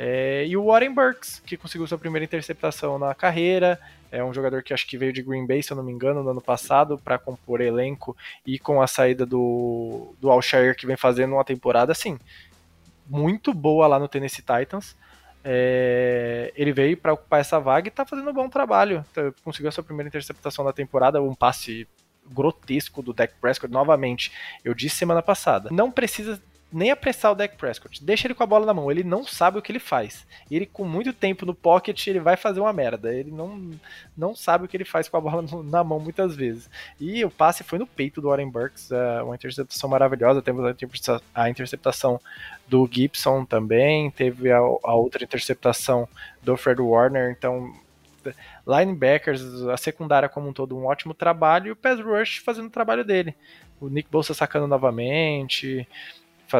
É, e o Warren Burks, que conseguiu sua primeira interceptação na carreira, é um jogador que acho que veio de Green Bay, se eu não me engano, no ano passado, para compor elenco e com a saída do, do Alshire, que vem fazendo uma temporada assim, muito boa lá no Tennessee Titans. É, ele veio para ocupar essa vaga e está fazendo um bom trabalho. Tá, conseguiu a sua primeira interceptação da temporada, um passe grotesco do Dak Prescott novamente. Eu disse semana passada, não precisa nem apressar o Dak Prescott. Deixa ele com a bola na mão. Ele não sabe o que ele faz. Ele, com muito tempo no pocket, ele vai fazer uma merda. Ele não, não sabe o que ele faz com a bola na mão muitas vezes. E o passe foi no peito do Warren Burks. É uma interceptação maravilhosa. Temos a interceptação do Gibson também. Teve a, a outra interceptação do Fred Warner. Então, linebackers, a secundária como um todo, um ótimo trabalho. E o pass rush fazendo o trabalho dele. O Nick Bolsa sacando novamente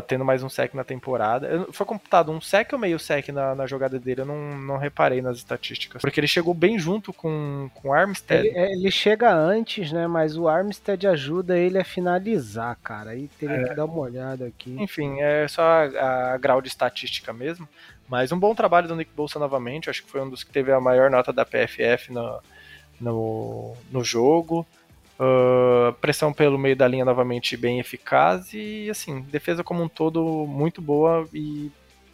tendo mais um sec na temporada. Foi computado um sec ou meio sec na, na jogada dele? Eu não, não reparei nas estatísticas. Porque ele chegou bem junto com, com o Armstead. Ele, é, ele chega antes, né? Mas o Armstead ajuda ele a finalizar, cara. Aí teria é. que dar uma olhada aqui. Enfim, é só a, a grau de estatística mesmo. Mas um bom trabalho do Nick Bolsa novamente. Acho que foi um dos que teve a maior nota da PFF no, no, no jogo. Uh, pressão pelo meio da linha novamente bem eficaz e assim, defesa como um todo muito boa e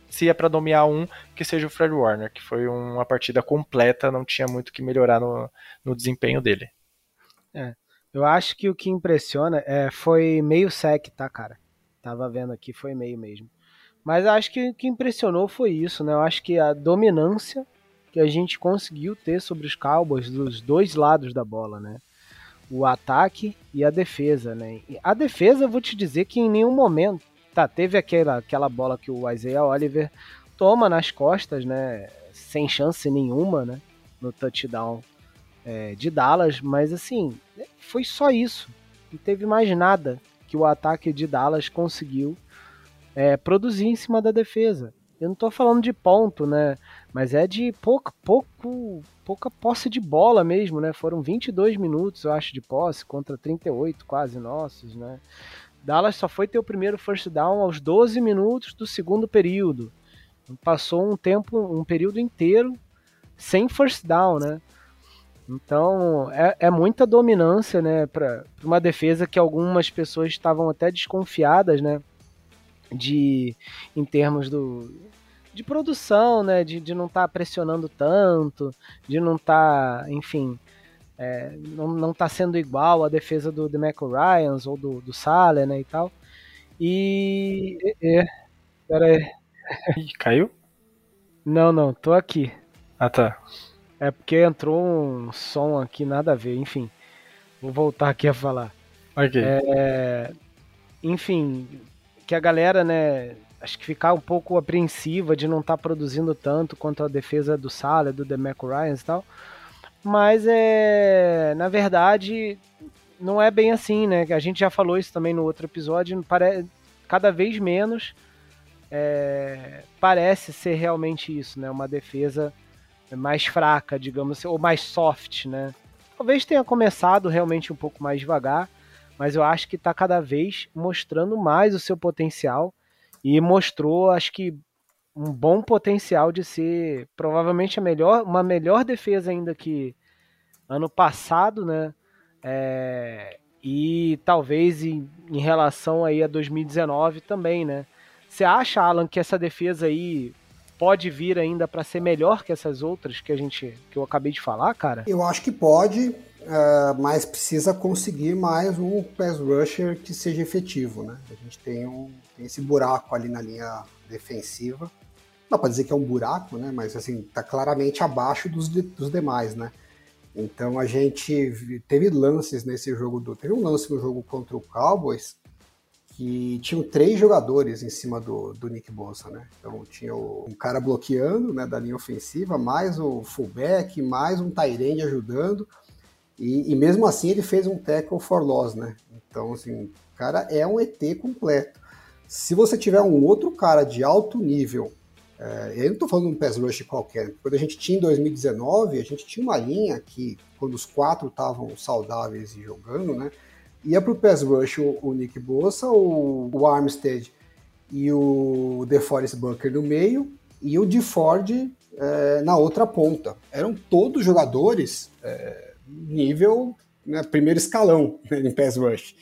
se é para nomear um, que seja o Fred Warner, que foi uma partida completa, não tinha muito que melhorar no, no desempenho dele. É, eu acho que o que impressiona é, foi meio sec, tá, cara? Tava vendo aqui, foi meio mesmo. Mas acho que o que impressionou foi isso, né? Eu acho que a dominância que a gente conseguiu ter sobre os Cowboys dos dois lados da bola, né? O ataque e a defesa, né? A defesa, eu vou te dizer que em nenhum momento Tá, teve aquela, aquela bola que o Isaiah Oliver toma nas costas, né? Sem chance nenhuma, né? No touchdown é, de Dallas, mas assim, foi só isso. Não teve mais nada que o ataque de Dallas conseguiu é, produzir em cima da defesa. Eu não tô falando de ponto, né? Mas é de pouco, pouco, pouca posse de bola mesmo, né? Foram 22 minutos, eu acho, de posse contra 38 quase nossos, né? Dallas só foi ter o primeiro first down aos 12 minutos do segundo período. Passou um tempo, um período inteiro sem first down, né? Então é, é muita dominância, né, para uma defesa que algumas pessoas estavam até desconfiadas, né, de em termos do de produção, né, de, de não estar tá pressionando tanto, de não estar, tá, enfim, é, não, não tá sendo igual a defesa do Demeco Ryans ou do, do Salah, né, e tal. E... É, pera aí. Caiu? Não, não, tô aqui. Ah, tá. É porque entrou um som aqui, nada a ver, enfim. Vou voltar aqui a falar. Ok. É, enfim, que a galera, né, acho que ficar um pouco apreensiva de não estar tá produzindo tanto quanto a defesa do Salah, do Demeco Ryans e tal. Mas é, na verdade, não é bem assim, né? A gente já falou isso também no outro episódio. Pare... Cada vez menos é... parece ser realmente isso, né? Uma defesa mais fraca, digamos assim, ou mais soft, né? Talvez tenha começado realmente um pouco mais devagar, mas eu acho que está cada vez mostrando mais o seu potencial e mostrou, acho que um bom potencial de ser provavelmente a melhor, uma melhor defesa ainda que ano passado, né? É, e talvez em, em, relação aí a 2019 também, né? Você acha, Alan, que essa defesa aí pode vir ainda para ser melhor que essas outras que a gente que eu acabei de falar, cara? Eu acho que pode, uh, mas precisa conseguir mais um pass rusher que seja efetivo, né? A gente tem, um, tem esse buraco ali na linha defensiva não pode dizer que é um buraco, né? Mas assim, tá claramente abaixo dos, de, dos demais, né? Então a gente teve lances nesse jogo do. Teve um lance no jogo contra o Cowboys que tinham três jogadores em cima do, do Nick Bosa, né? Então tinha o, um cara bloqueando né, da linha ofensiva, mais o fullback, mais um Tyrande ajudando. E, e, mesmo assim ele fez um tackle for loss, né? Então, assim, o cara é um ET completo. Se você tiver um outro cara de alto nível é, eu não estou falando de um pass rush qualquer. Quando a gente tinha em 2019, a gente tinha uma linha que, quando os quatro estavam saudáveis e jogando, né, ia para o pass rush o, o, Nick Bossa, o, o Armstead e o DeForest Bucker no meio, e o DeFord é, na outra ponta. Eram todos jogadores é, nível né, primeiro escalão né, em pass rush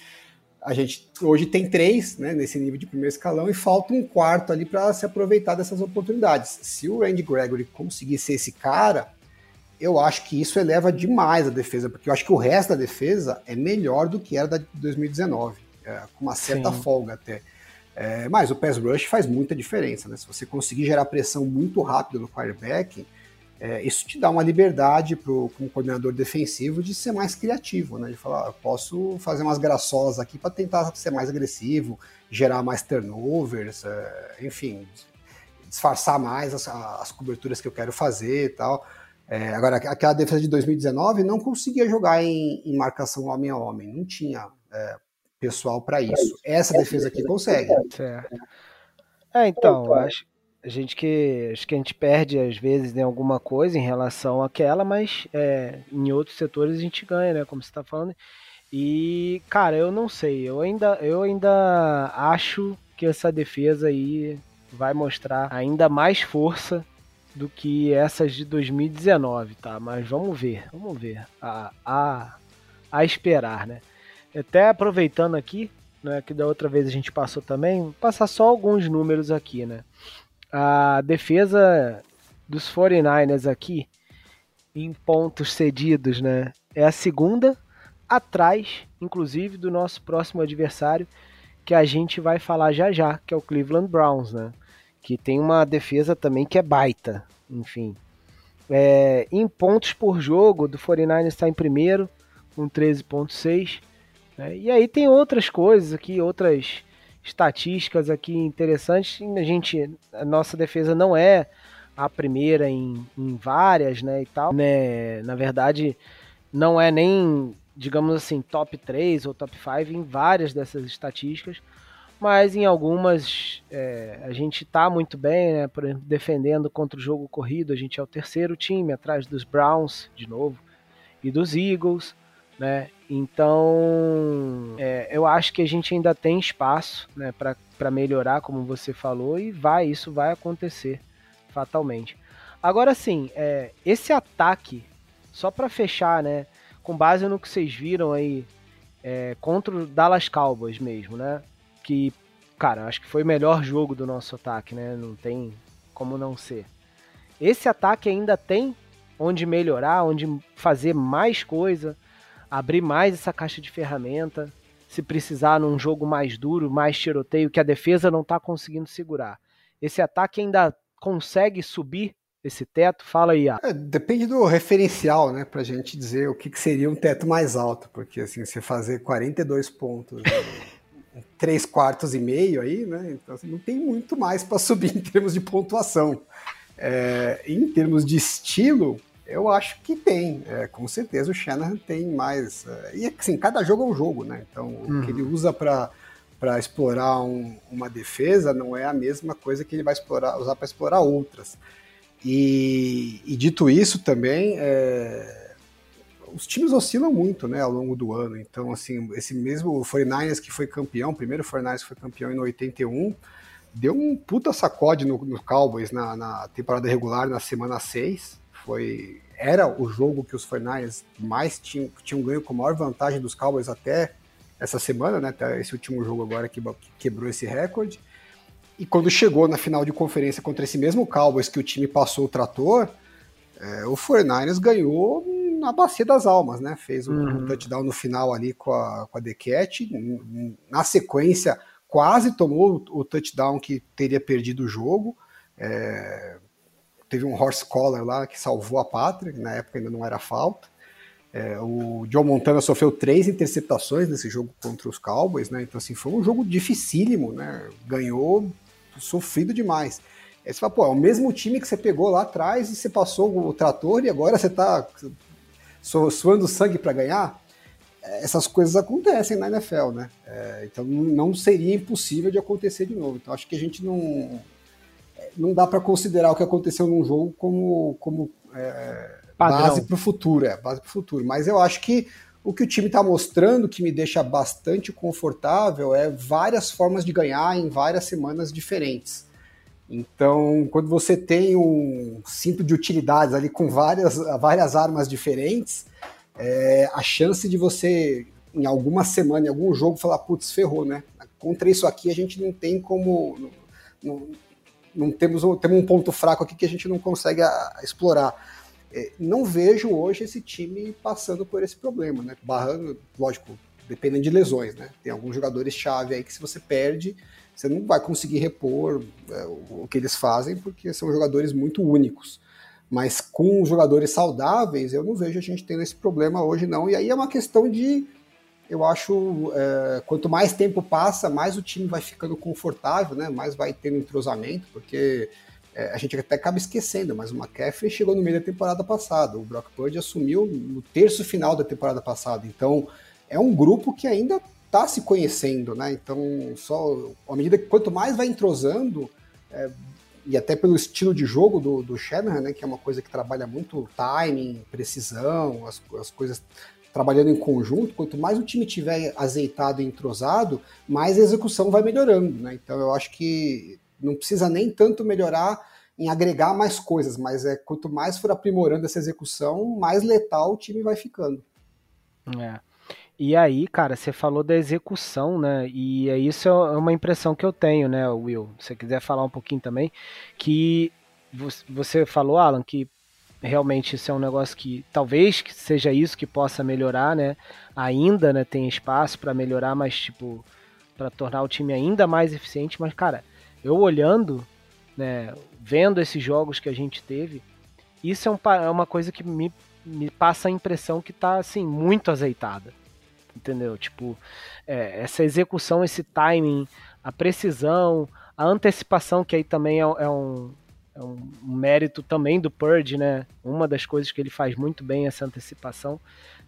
a gente hoje tem três né, nesse nível de primeiro escalão e falta um quarto ali para se aproveitar dessas oportunidades. Se o Randy Gregory conseguir ser esse cara, eu acho que isso eleva demais a defesa, porque eu acho que o resto da defesa é melhor do que era da de 2019, é, com uma certa Sim. folga até. É, mas o pass rush faz muita diferença, né? Se você conseguir gerar pressão muito rápido no quarterback, é, isso te dá uma liberdade pro, como coordenador defensivo de ser mais criativo, né? De falar, eu posso fazer umas graçosas aqui para tentar ser mais agressivo, gerar mais turnovers, é, enfim, disfarçar mais as, as, coberturas que eu quero fazer e tal. É, agora, aquela defesa de 2019 não conseguia jogar em, em marcação homem a homem, não tinha é, pessoal para isso. Essa defesa aqui consegue. É, então, acho, a gente que acho que a gente perde às vezes em alguma coisa em relação àquela, mas é, em outros setores a gente ganha, né? Como você está falando. E cara, eu não sei, eu ainda eu ainda acho que essa defesa aí vai mostrar ainda mais força do que essas de 2019, tá? Mas vamos ver, vamos ver. A, a a esperar, né? Até aproveitando aqui, né, que da outra vez a gente passou também, passar só alguns números aqui, né? A defesa dos 49ers aqui em pontos cedidos, né? É a segunda atrás, inclusive, do nosso próximo adversário, que a gente vai falar já já, que é o Cleveland Browns, né? Que tem uma defesa também que é baita, enfim. É, em pontos por jogo, do 49ers está em primeiro, com 13.6. Né? E aí tem outras coisas aqui, outras estatísticas aqui interessantes. A gente, a nossa defesa não é a primeira em, em várias, né, e tal. Né? Na verdade, não é nem, digamos assim, top 3 ou top 5 em várias dessas estatísticas, mas em algumas é, a gente está muito bem, né, por exemplo, defendendo contra o jogo corrido, a gente é o terceiro time, atrás dos Browns, de novo, e dos Eagles, né, então é, eu acho que a gente ainda tem espaço, né, para melhorar, como você falou, e vai, isso vai acontecer, fatalmente. Agora sim, é, esse ataque só para fechar, né? Com base no que vocês viram aí é, contra o Dallas Cowboys mesmo, né? Que, cara, acho que foi o melhor jogo do nosso ataque, né? Não tem como não ser. Esse ataque ainda tem onde melhorar, onde fazer mais coisa, abrir mais essa caixa de ferramenta, se precisar num jogo mais duro, mais tiroteio, que a defesa não está conseguindo segurar. Esse ataque ainda consegue subir esse teto? Fala aí. É, depende do referencial, né, para a gente dizer o que, que, seria um teto mais alto, porque assim, você fazer 42 pontos, em 3 quartos e meio aí, né, então assim, não tem muito mais para subir em termos de pontuação. É, em termos de estilo, eu acho que tem, é, com certeza o Shanahan tem mais. É, e assim, cada jogo é um jogo, né? Então, uhum. o que ele usa para para explorar um, uma defesa não é a mesma coisa que ele vai explorar, usar para explorar outras. E, e dito isso também, é, os times oscilam muito né, ao longo do ano. Então, assim, esse mesmo 49ers que foi campeão, o primeiro 49ers que foi campeão em 81, deu um puta sacode no, no Cowboys na, na, temporada regular, na semana 6. Foi, era o jogo que os 49ers mais tinham, tinham ganho com maior vantagem dos Cowboys até essa semana, né? Até esse último jogo agora que, que quebrou esse recorde. E quando chegou na final de conferência contra esse mesmo Cowboys que o time passou o trator, é, o 49ers ganhou na bacia das almas, né? Fez um, uhum. touchdown no final ali com a, com a Dequete. Na sequência, quase tomou o, touchdown que teria perdido o jogo. É, teve um horse collar lá que salvou a pátria, na época ainda não era falta. É, o John Montana sofreu três interceptações nesse jogo contra os Cowboys, né? Então, assim, foi um jogo dificílimo, né? Ganhou sofrido demais. Aí você fala, pô, é o mesmo time que você pegou lá atrás e você passou o trator e agora você tá suando sangue para ganhar? Essas coisas acontecem na NFL, né? É, então não seria impossível de acontecer de novo. Então acho que a gente não não dá para considerar o que aconteceu num jogo como, como é, base para o futuro, é base para o futuro. Mas eu acho que o que o time está mostrando, que me deixa bastante confortável, é várias formas de ganhar em várias semanas diferentes. Então, quando você tem um cinto de utilidades ali com várias, várias armas diferentes, é, a chance de você, em alguma semana, em algum jogo, falar, putz, ferrou, né? Contra isso aqui a gente não tem como. Não, não, temos, temos um ponto fraco aqui que a gente não consegue a, a explorar. É, não vejo hoje esse time passando por esse problema, né? Barrando, lógico, dependendo de lesões, né? Tem alguns jogadores-chave aí que se você perde, você não vai conseguir repor é, o, o que eles fazem, porque são jogadores muito únicos. Mas com jogadores saudáveis, eu não vejo a gente tendo esse problema hoje, não. E aí é uma questão de. Eu acho, é, quanto mais tempo passa, mais o time vai ficando confortável, né? Mais vai tendo entrosamento, porque é, a gente até acaba esquecendo, mas o McCaffrey chegou no meio da temporada passada, o Brock Purdy assumiu no terço final da temporada passada, então é um grupo que ainda está se conhecendo, né? Então, só à medida que quanto mais vai entrosando, é, e até pelo estilo de jogo do, do Shanahan, né, que é uma coisa que trabalha muito timing, precisão, as, as coisas trabalhando em conjunto, quanto mais o time tiver azeitado e entrosado, mais a execução vai melhorando, né? Então eu acho que não precisa nem tanto melhorar em agregar mais coisas, mas é quanto mais for aprimorando essa execução, mais letal o time vai ficando. É. E aí, cara, você falou da execução, né? E é isso é uma impressão que eu tenho, né, Will? Se você quiser falar um pouquinho também, que você falou, Alan, que realmente isso é um negócio que talvez seja isso que possa melhorar, né? Ainda, né, tem espaço para melhorar, mas tipo para tornar o time ainda mais eficiente, mas cara, eu olhando, né, vendo esses jogos que a gente teve, isso é, um, é uma coisa que me, me passa a impressão que tá assim muito azeitada. Entendeu? Tipo, é, essa execução, esse timing, a precisão, a antecipação, que aí também é, é um, é um mérito também do Purge, né? Uma das coisas que ele faz muito bem é essa antecipação.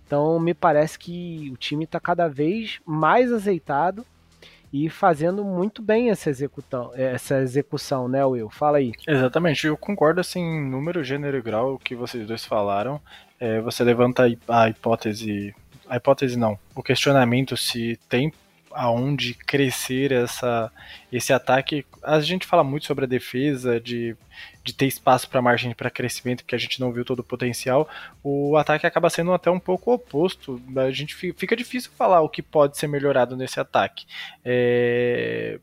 Então me parece que o time está cada vez mais azeitado e fazendo muito bem essa execução, essa execução, né, Will? Fala aí. Exatamente, eu concordo assim, número, gênero e grau que vocês dois falaram. É, você levanta a hipótese, a hipótese não, o questionamento se tem aonde crescer essa, esse ataque. A gente fala muito sobre a defesa, de, de ter espaço para margem para crescimento, porque a gente não viu todo o potencial. O ataque acaba sendo até um pouco oposto. A gente fica difícil falar o que pode ser melhorado nesse ataque. É,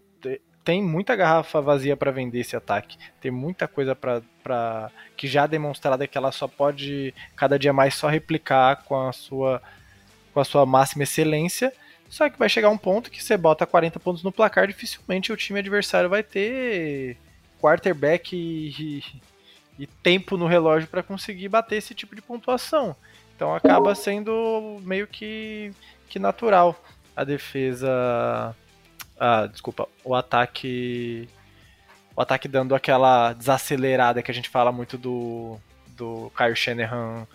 tem muita garrafa vazia para vender esse ataque. Tem muita coisa para que já demonstrada que ela só pode cada dia mais só replicar com a sua com a sua máxima excelência só que vai chegar um ponto que você bota 40 pontos no placar, dificilmente o time adversário vai ter quarterback e, e tempo no relógio para conseguir bater esse tipo de pontuação. Então acaba sendo meio que, que natural a defesa. Ah, desculpa, o ataque. O ataque dando aquela desacelerada que a gente fala muito do, do Kyle Shanahan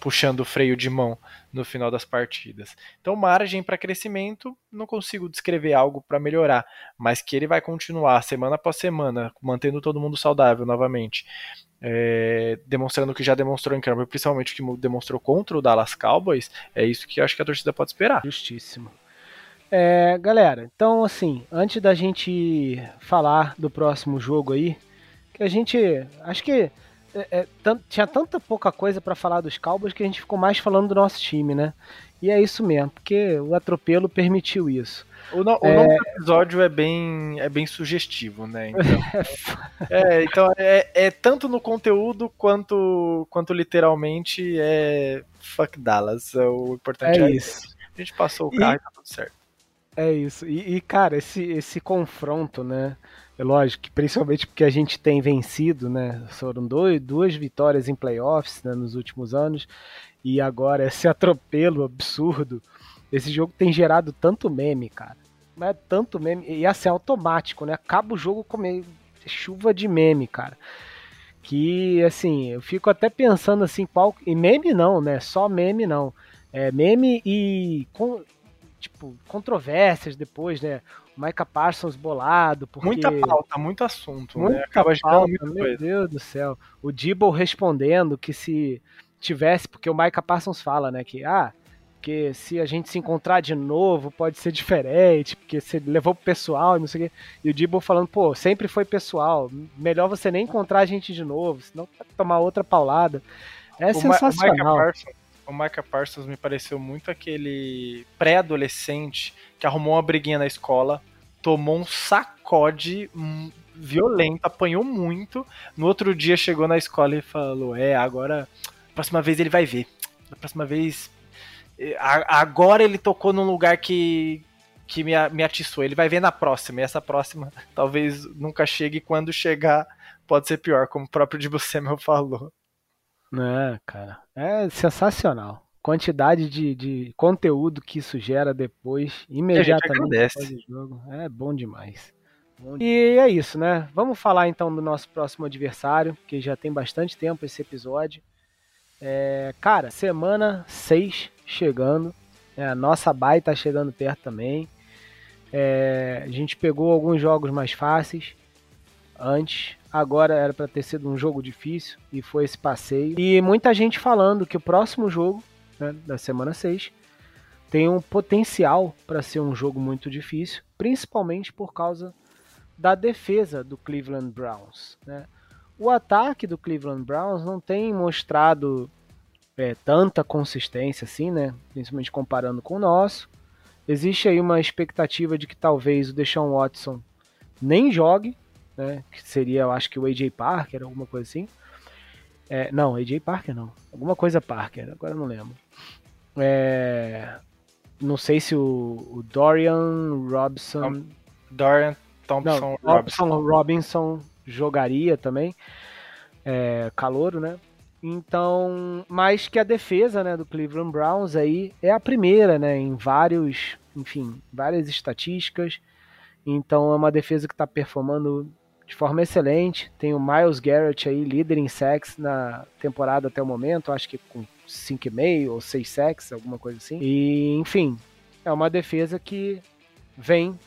puxando o freio de mão no final das partidas. Então, margem para crescimento, não consigo descrever algo para melhorar, mas que ele vai continuar semana após semana, mantendo todo mundo saudável novamente, é, demonstrando o que já demonstrou em campo, principalmente o que demonstrou contra o Dallas Cowboys, é isso que eu acho que a torcida pode esperar. Justíssimo. É, galera, então assim, antes da gente falar do próximo jogo aí, que a gente, acho que é, é, tinha tanta pouca coisa para falar dos Cowboys que a gente ficou mais falando do nosso time, né? E é isso mesmo, porque o atropelo permitiu isso. O, no, é... o nome do episódio é bem, é bem sugestivo, né? Então, é, então é, é, tanto no conteúdo quanto, quanto literalmente é fuck Dallas. É o importante é, é isso. A gente passou o carro e, e tá tudo certo. É isso. E, e, cara, esse, esse confronto, né? É lógico principalmente porque a gente tem vencido, né? Foram dois, duas vitórias em playoffs né, nos últimos anos e agora esse atropelo absurdo. Esse jogo tem gerado tanto meme, cara. Mas é tanto meme e assim automático, né? Acaba o jogo com chuva de meme, cara. Que assim, eu fico até pensando assim, qual e meme não, né? Só meme não. É meme e com, tipo controvérsias depois, né? Micah Parsons bolado. Porque... Muita pauta, muito assunto, né? Muita né? Acaba pauta, muito Meu coisa. Deus do céu. O Dibble respondendo que se tivesse, porque o Micah Parsons fala, né, que ah, que se a gente se encontrar de novo pode ser diferente, porque você levou pro pessoal e não sei o quê. E o Dibble falando, pô, sempre foi pessoal, melhor você nem encontrar a gente de novo, senão tomar outra paulada. É o sensacional. Ma o Micah Parsons o Micah Parsons me pareceu muito aquele pré-adolescente que arrumou uma briguinha na escola, tomou um sacode violento, apanhou muito. No outro dia chegou na escola e falou: É, agora, próxima vez ele vai ver. Na próxima vez. Agora ele tocou num lugar que, que me, me atiçou. Ele vai ver na próxima. E essa próxima talvez nunca chegue. Quando chegar, pode ser pior, como o próprio Dibu Samuel falou. É, cara. É sensacional. Quantidade de, de conteúdo que isso gera depois, imediatamente depois do jogo. É bom demais. E é isso, né? Vamos falar então do nosso próximo adversário, que já tem bastante tempo esse episódio. É, cara, semana 6 chegando. É, a nossa baia tá chegando perto também. É, a gente pegou alguns jogos mais fáceis antes. Agora era para ter sido um jogo difícil e foi esse passeio. E muita gente falando que o próximo jogo, né, da semana 6, tem um potencial para ser um jogo muito difícil, principalmente por causa da defesa do Cleveland Browns. Né? O ataque do Cleveland Browns não tem mostrado é, tanta consistência assim, né? Principalmente comparando com o nosso. Existe aí uma expectativa de que talvez o Deshaun Watson nem jogue, né? Que seria, eu acho que o AJ Parker, alguma coisa assim. É, não, AJ Parker não. Alguma coisa Parker, agora não lembro. É, não sei se o, o Dorian Robson. Dorian Thompson não, Robinson. Robinson jogaria também. É, calouro, né? Então, mas que a defesa, né, do Cleveland Browns aí é a primeira, né, em vários, enfim, várias estatísticas. Então é uma defesa que está performando de forma excelente. Tem o Miles Garrett aí, líder em sacks na temporada até o momento, acho que com 5,5 ou 6 sacks, alguma coisa assim. E, enfim, é uma defesa que vem,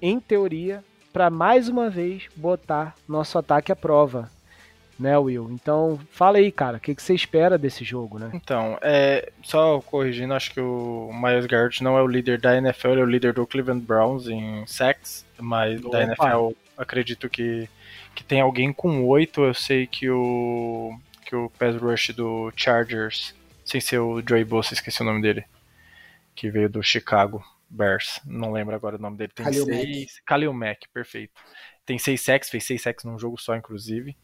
em teoria, para mais uma vez botar nosso ataque à prova. Né, Will? Então, fala aí, cara, o que, que você espera desse jogo, né? Então, é, só corrigindo, acho que o Miles Garrett não é o líder da NFL, ele é o líder do Cleveland Browns em sacks, mas Opa. da NFL acredito que, que tem alguém com oito. Eu sei que o que o pass rush do Chargers, sem ser o Joey Bosa, esqueci o nome dele, que veio do Chicago Bears, não lembro agora o nome dele. Tem Khalil seis, Mack. Khalil Mack, perfeito. Tem seis sacks, fez seis sacks num jogo só, inclusive.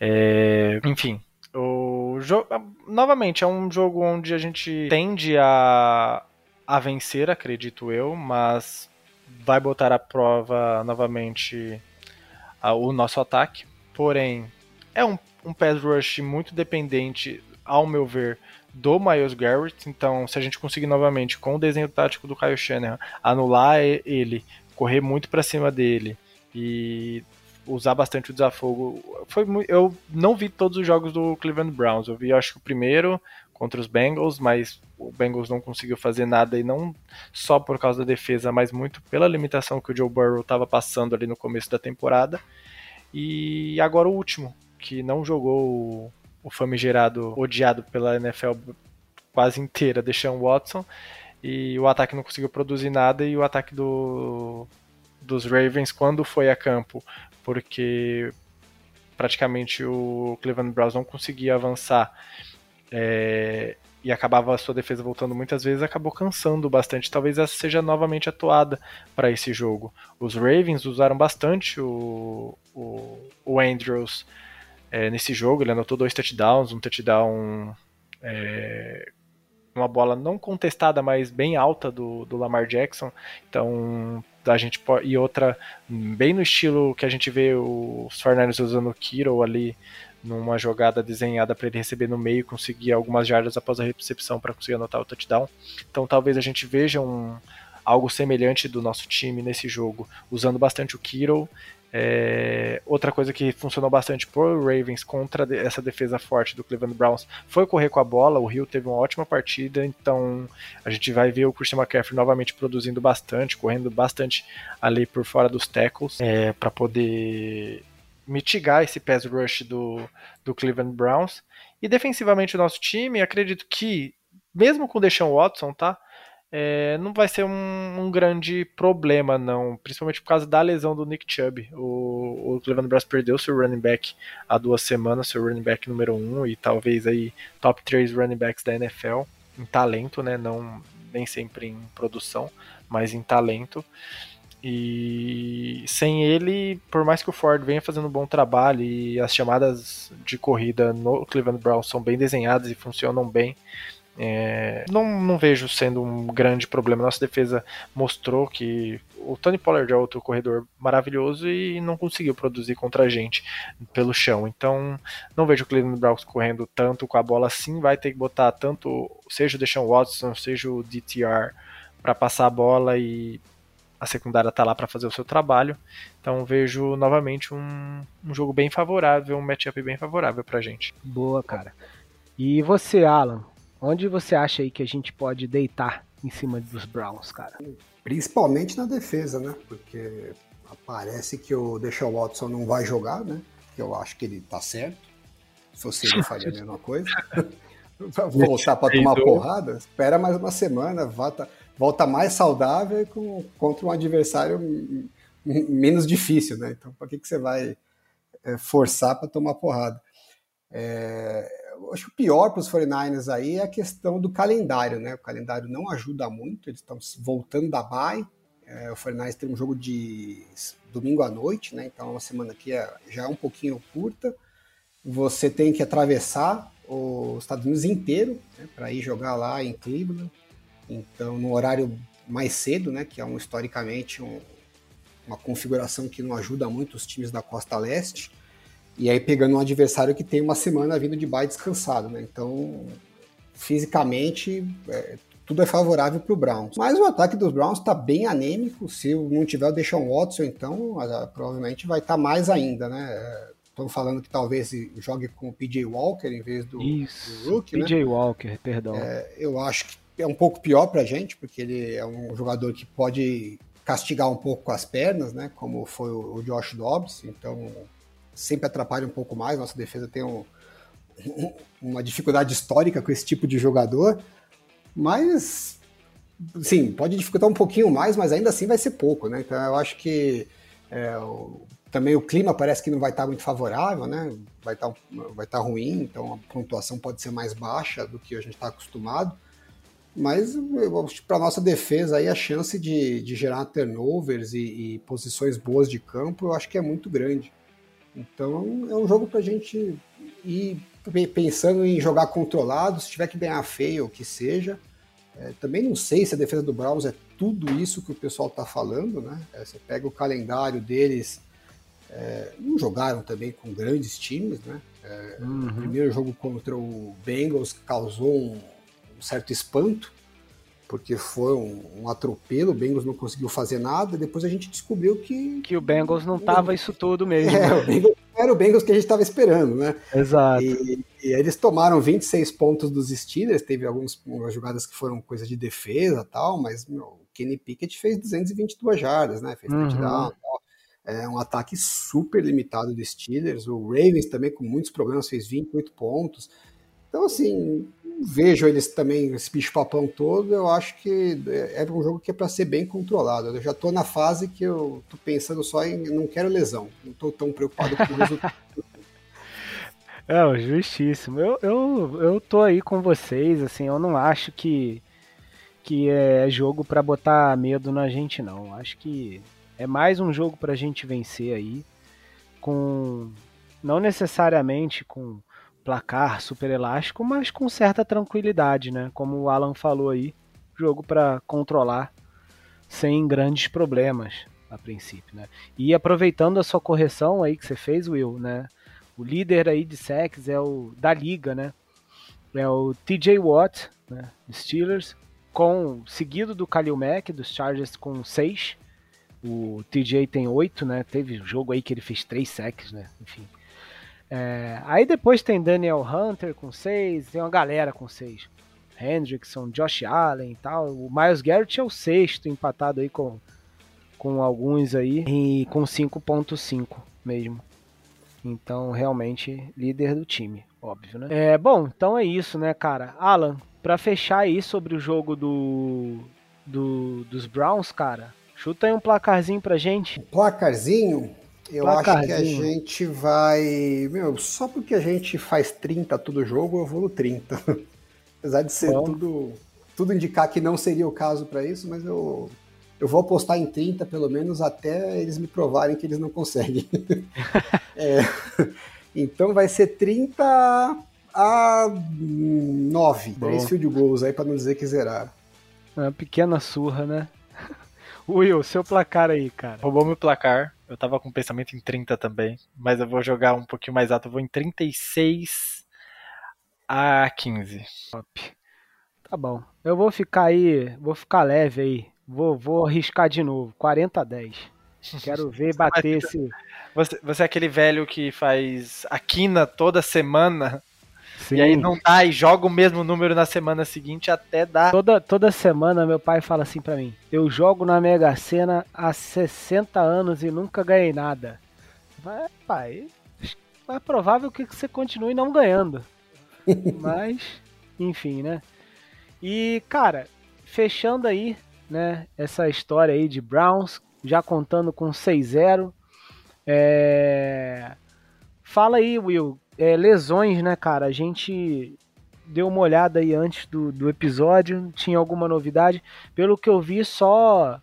É, enfim, o jogo, novamente, é um jogo onde a gente tende a, a vencer, acredito eu, mas vai botar à prova novamente o nosso ataque. Porém, é um, um pass rush muito dependente, ao meu ver, do Miles Garrett. Então, se a gente conseguir novamente, com o desenho tático do Kyle Shanahan, anular ele, correr muito para cima dele e usar bastante o desafogo. Foi muito, eu não vi todos os jogos do Cleveland Browns. Eu vi, acho que o primeiro contra os Bengals, mas o Bengals não conseguiu fazer nada e não só por causa da defesa, mas muito pela limitação que o Joe Burrow estava passando ali no começo da temporada. E agora o último, que não jogou o famigerado, odiado pela NFL quase inteira, deixando Watson. E o ataque não conseguiu produzir nada e o ataque do, dos Ravens, quando foi a campo, porque praticamente o Cleveland Browns não conseguia avançar é, e acabava a sua defesa voltando muitas vezes, acabou cansando bastante. Talvez essa seja novamente atuada para esse jogo. Os Ravens usaram bastante o, o, o Andrews é, nesse jogo, ele anotou dois touchdowns, um touchdown. É, uma bola não contestada, mas bem alta do, do Lamar Jackson. Então, a gente pode, e outra bem no estilo que a gente vê os Fernandes usando o Kiro ali numa jogada desenhada para ele receber no meio, conseguir algumas jardas após a recepção para conseguir anotar o touchdown. Então talvez a gente veja um, algo semelhante do nosso time nesse jogo, usando bastante o Kiro. É, outra coisa que funcionou bastante por Ravens contra essa defesa forte do Cleveland Browns foi correr com a bola. O Rio teve uma ótima partida, então a gente vai ver o Christian McCaffrey novamente produzindo bastante, correndo bastante ali por fora dos tackles é, para poder mitigar esse pass rush do, do Cleveland Browns. E defensivamente o nosso time, acredito que, mesmo com o Deshaun Watson, tá? É, não vai ser um, um, grande problema, não. Principalmente por causa da lesão do Nick Chubb. O, o Cleveland Browns perdeu seu running back há duas semanas, seu running back número um, e talvez aí top 3 running backs da NFL, em talento, né? Não, nem sempre em produção, mas em talento. E sem ele, por mais que o Ford venha fazendo um bom trabalho e as chamadas de corrida no Cleveland Browns são bem desenhadas e funcionam bem, é, não, não vejo sendo um grande problema. Nossa defesa mostrou que o Tony Pollard é outro corredor maravilhoso e não conseguiu produzir contra a gente pelo chão. Então, não vejo o Cleveland Browns correndo tanto com a bola assim. Vai ter que botar tanto, seja o Deshaun Watson, seja o DTR, para passar a bola e a secundária está lá para fazer o seu trabalho. Então vejo novamente um, um jogo bem favorável, um matchup bem favorável para a gente. Boa, cara. E você, Alan? Onde você acha aí que a gente pode deitar em cima dos Browns, cara? Principalmente na defesa, né? Porque parece que o Deshaun Watson não vai jogar, né? Eu acho que ele tá certo. Se fosse ele, faria a mesma coisa. Voltar para tomar porrada, espera mais uma semana, volta, volta mais saudável com, contra um adversário menos difícil, né? Então, para que, que você vai é, forçar para tomar porrada? É, acho que o pior para os 49ers aí é a questão do calendário, né? O calendário não ajuda muito, eles estão voltando da bye. É, o 49ers tem um jogo de domingo à noite, né? Então, uma semana aqui é, já é um pouquinho curta. Você tem que atravessar os Estados Unidos inteiro né, para ir jogar lá em Cleveland. Então, no horário mais cedo, né? Que é um, historicamente um, uma configuração que não ajuda muito os times da costa leste. E aí pegando um adversário que tem uma semana vindo de bye descansado, né? Então, fisicamente, é, tudo é favorável para o Browns. Mas o ataque dos Browns está bem anêmico. Se não tiver o Deshaun Watson, então provavelmente vai estar tá mais ainda, né? Estão falando que talvez jogue com o PJ Walker em vez do, Isso, do Rook, PJ né? Walker, perdão. É, eu acho que é um pouco pior para a gente, porque ele é um jogador que pode castigar um pouco com as pernas, né? Como foi o Josh Dobbs. Então sempre atrapalha um pouco mais. Nossa defesa tem um, uma dificuldade histórica com esse tipo de jogador, mas sim, pode dificultar um pouquinho mais, mas ainda assim vai ser pouco, né? Então eu acho que é, o, também o clima parece que não vai estar muito favorável, né? Vai estar, vai estar ruim, então a pontuação pode ser mais baixa do que a gente está acostumado. Mas para nossa defesa aí a chance de, de gerar turnovers e, e posições boas de campo eu acho que é muito grande. Então é um jogo para a gente ir pensando em jogar controlado, se tiver que ganhar feio, o que seja. É, também não sei se a defesa do Browns é tudo isso que o pessoal está falando, né? É, você pega o calendário deles, é, não jogaram também com grandes times, né? É, uhum. O primeiro jogo contra o Bengals causou um certo espanto, porque foi um, um, atropelo, o Bengals não conseguiu fazer nada, depois a gente descobriu que... Que o Bengals não tava isso tudo mesmo. É, o Bengals era o Bengals que a gente estava esperando, né? Exato. E, e eles tomaram 26 pontos dos Steelers, teve algumas jogadas que foram coisa de defesa tal, mas meu, o Kenny Pickett fez 222 jardas, né? Fez uhum. touchdown tal. É um ataque super limitado dos Steelers. O Ravens também com muitos problemas fez 28 pontos. Então, assim, vejo eles também, esse bicho-papão todo, eu acho que é, é um jogo que é para ser bem controlado. Eu já estou na fase que eu estou pensando só em não quero lesão, não estou tão preocupado com o resultado. É, justíssimo. Eu, eu, eu tô aí com vocês, assim, eu não acho que, que é jogo para botar medo na gente, não. Acho que é mais um jogo pra gente vencer aí, com não necessariamente com placar super elástico, mas com certa tranquilidade, né? Como o Alan falou aí, jogo para controlar sem grandes problemas a princípio, né? E aproveitando a sua correção aí que você fez, Will, né? O líder aí de sacks é o da liga, né? É o TJ Watt, né? Steelers, com seguido do Khalil Mack dos Chargers com 6. O TJ tem 8, né? Teve um jogo aí que ele fez 3 sacks, né? Enfim. É, aí depois tem Daniel Hunter com 6, tem uma galera com 6. Hendrickson, Josh Allen e tal. O Miles Garrett é o sexto, empatado aí com, com alguns aí, e com 5.5 mesmo. Então, realmente, líder do time, óbvio, né? É, bom, então é isso, né, cara? Alan, para fechar aí sobre o jogo do, do dos Browns, cara, chuta aí um placarzinho pra gente. Placarzinho? Eu acho que a gente vai. Meu, só porque a gente faz 30 todo jogo, eu vou no 30. Apesar de ser Bom. tudo, tudo indicar que não seria o caso para isso, mas eu, eu vou apostar em 30 pelo menos até eles me provarem que eles não conseguem. é, então vai ser 30 a 9. Bom. Três field goals aí para não dizer que zeraram. É uma pequena surra, né? Will, seu placar aí, cara. Roubou meu placar. Eu tava com pensamento em 30 também, mas eu vou jogar um pouquinho mais alto, eu vou em 36 a 15. Top. Tá bom. Eu vou ficar aí, vou ficar leve aí. Vou, vou arriscar de novo, 40 a 10. Quero ver bater esse. Você, você é aquele velho que faz a quina toda semana Sim. E aí não dá e joga o mesmo número na semana seguinte até dar. Toda, toda semana meu pai fala assim para mim: Eu jogo na Mega Sena há 60 anos e nunca ganhei nada. Mas, pai, é provável que você continue não ganhando. Mas, enfim, né? E, cara, fechando aí, né, essa história aí de Browns, já contando com 6-0. É... Fala aí, Will, é, lesões, né, cara? A gente deu uma olhada aí antes do, do episódio, tinha alguma novidade. Pelo que eu vi, só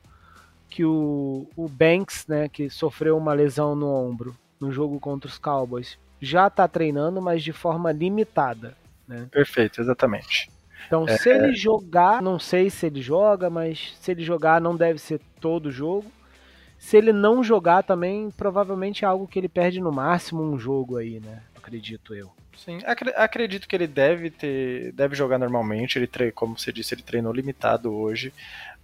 que o, o Banks, né, que sofreu uma lesão no ombro no jogo contra os Cowboys, já tá treinando, mas de forma limitada. Né? Perfeito, exatamente. Então, é... se ele jogar, não sei se ele joga, mas se ele jogar, não deve ser todo jogo. Se ele não jogar também, provavelmente é algo que ele perde no máximo um jogo aí, né? Acredito eu. Sim, acredito que ele deve ter, deve jogar normalmente. Ele tre como você disse, ele treinou limitado hoje.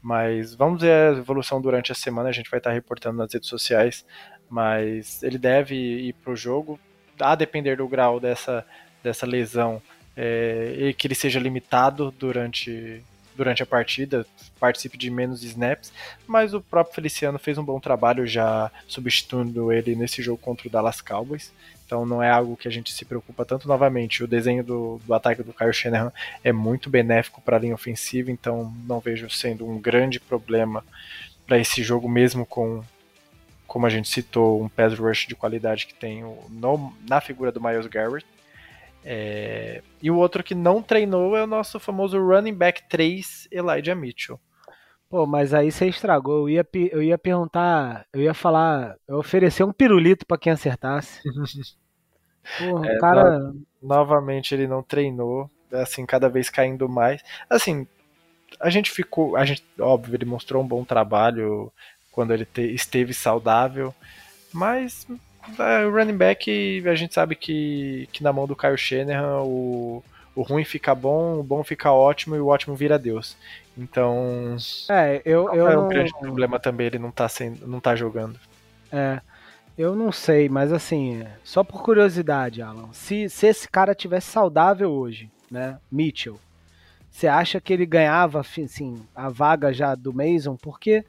Mas vamos ver a evolução durante a semana. A gente vai estar reportando nas redes sociais. Mas ele deve ir para o jogo, a depender do grau dessa, dessa lesão, é, e que ele seja limitado durante durante a partida, participe de menos snaps, mas o próprio Feliciano fez um bom trabalho já substituindo ele nesse jogo contra o Dallas Cowboys. Então não é algo que a gente se preocupa tanto novamente. O desenho do, do ataque do Kyle Shanahan é muito benéfico para a linha ofensiva, então não vejo sendo um grande problema para esse jogo mesmo com como a gente citou, um pass rush de qualidade que tem no, na figura do Miles Garrett. É, e o outro que não treinou é o nosso famoso running back 3, Elijah Mitchell. Pô, mas aí você estragou. Eu ia, eu ia perguntar, eu ia falar, eu oferecer um pirulito para quem acertasse. Porra, é, cara. No, novamente ele não treinou, assim, cada vez caindo mais. Assim, a gente ficou, a gente, óbvio, ele mostrou um bom trabalho quando ele te, esteve saudável, mas é, o running back, a gente sabe que, que na mão do Kyle Shanahan o, o ruim fica bom, o bom fica ótimo e o ótimo vira Deus. Então. É, eu. eu é um não... grande problema também ele não tá, sendo, não tá jogando. É. Eu não sei, mas assim, só por curiosidade, Alan, se, se esse cara tivesse saudável hoje, né, Mitchell, você acha que ele ganhava, assim, a vaga já do Mason? Porque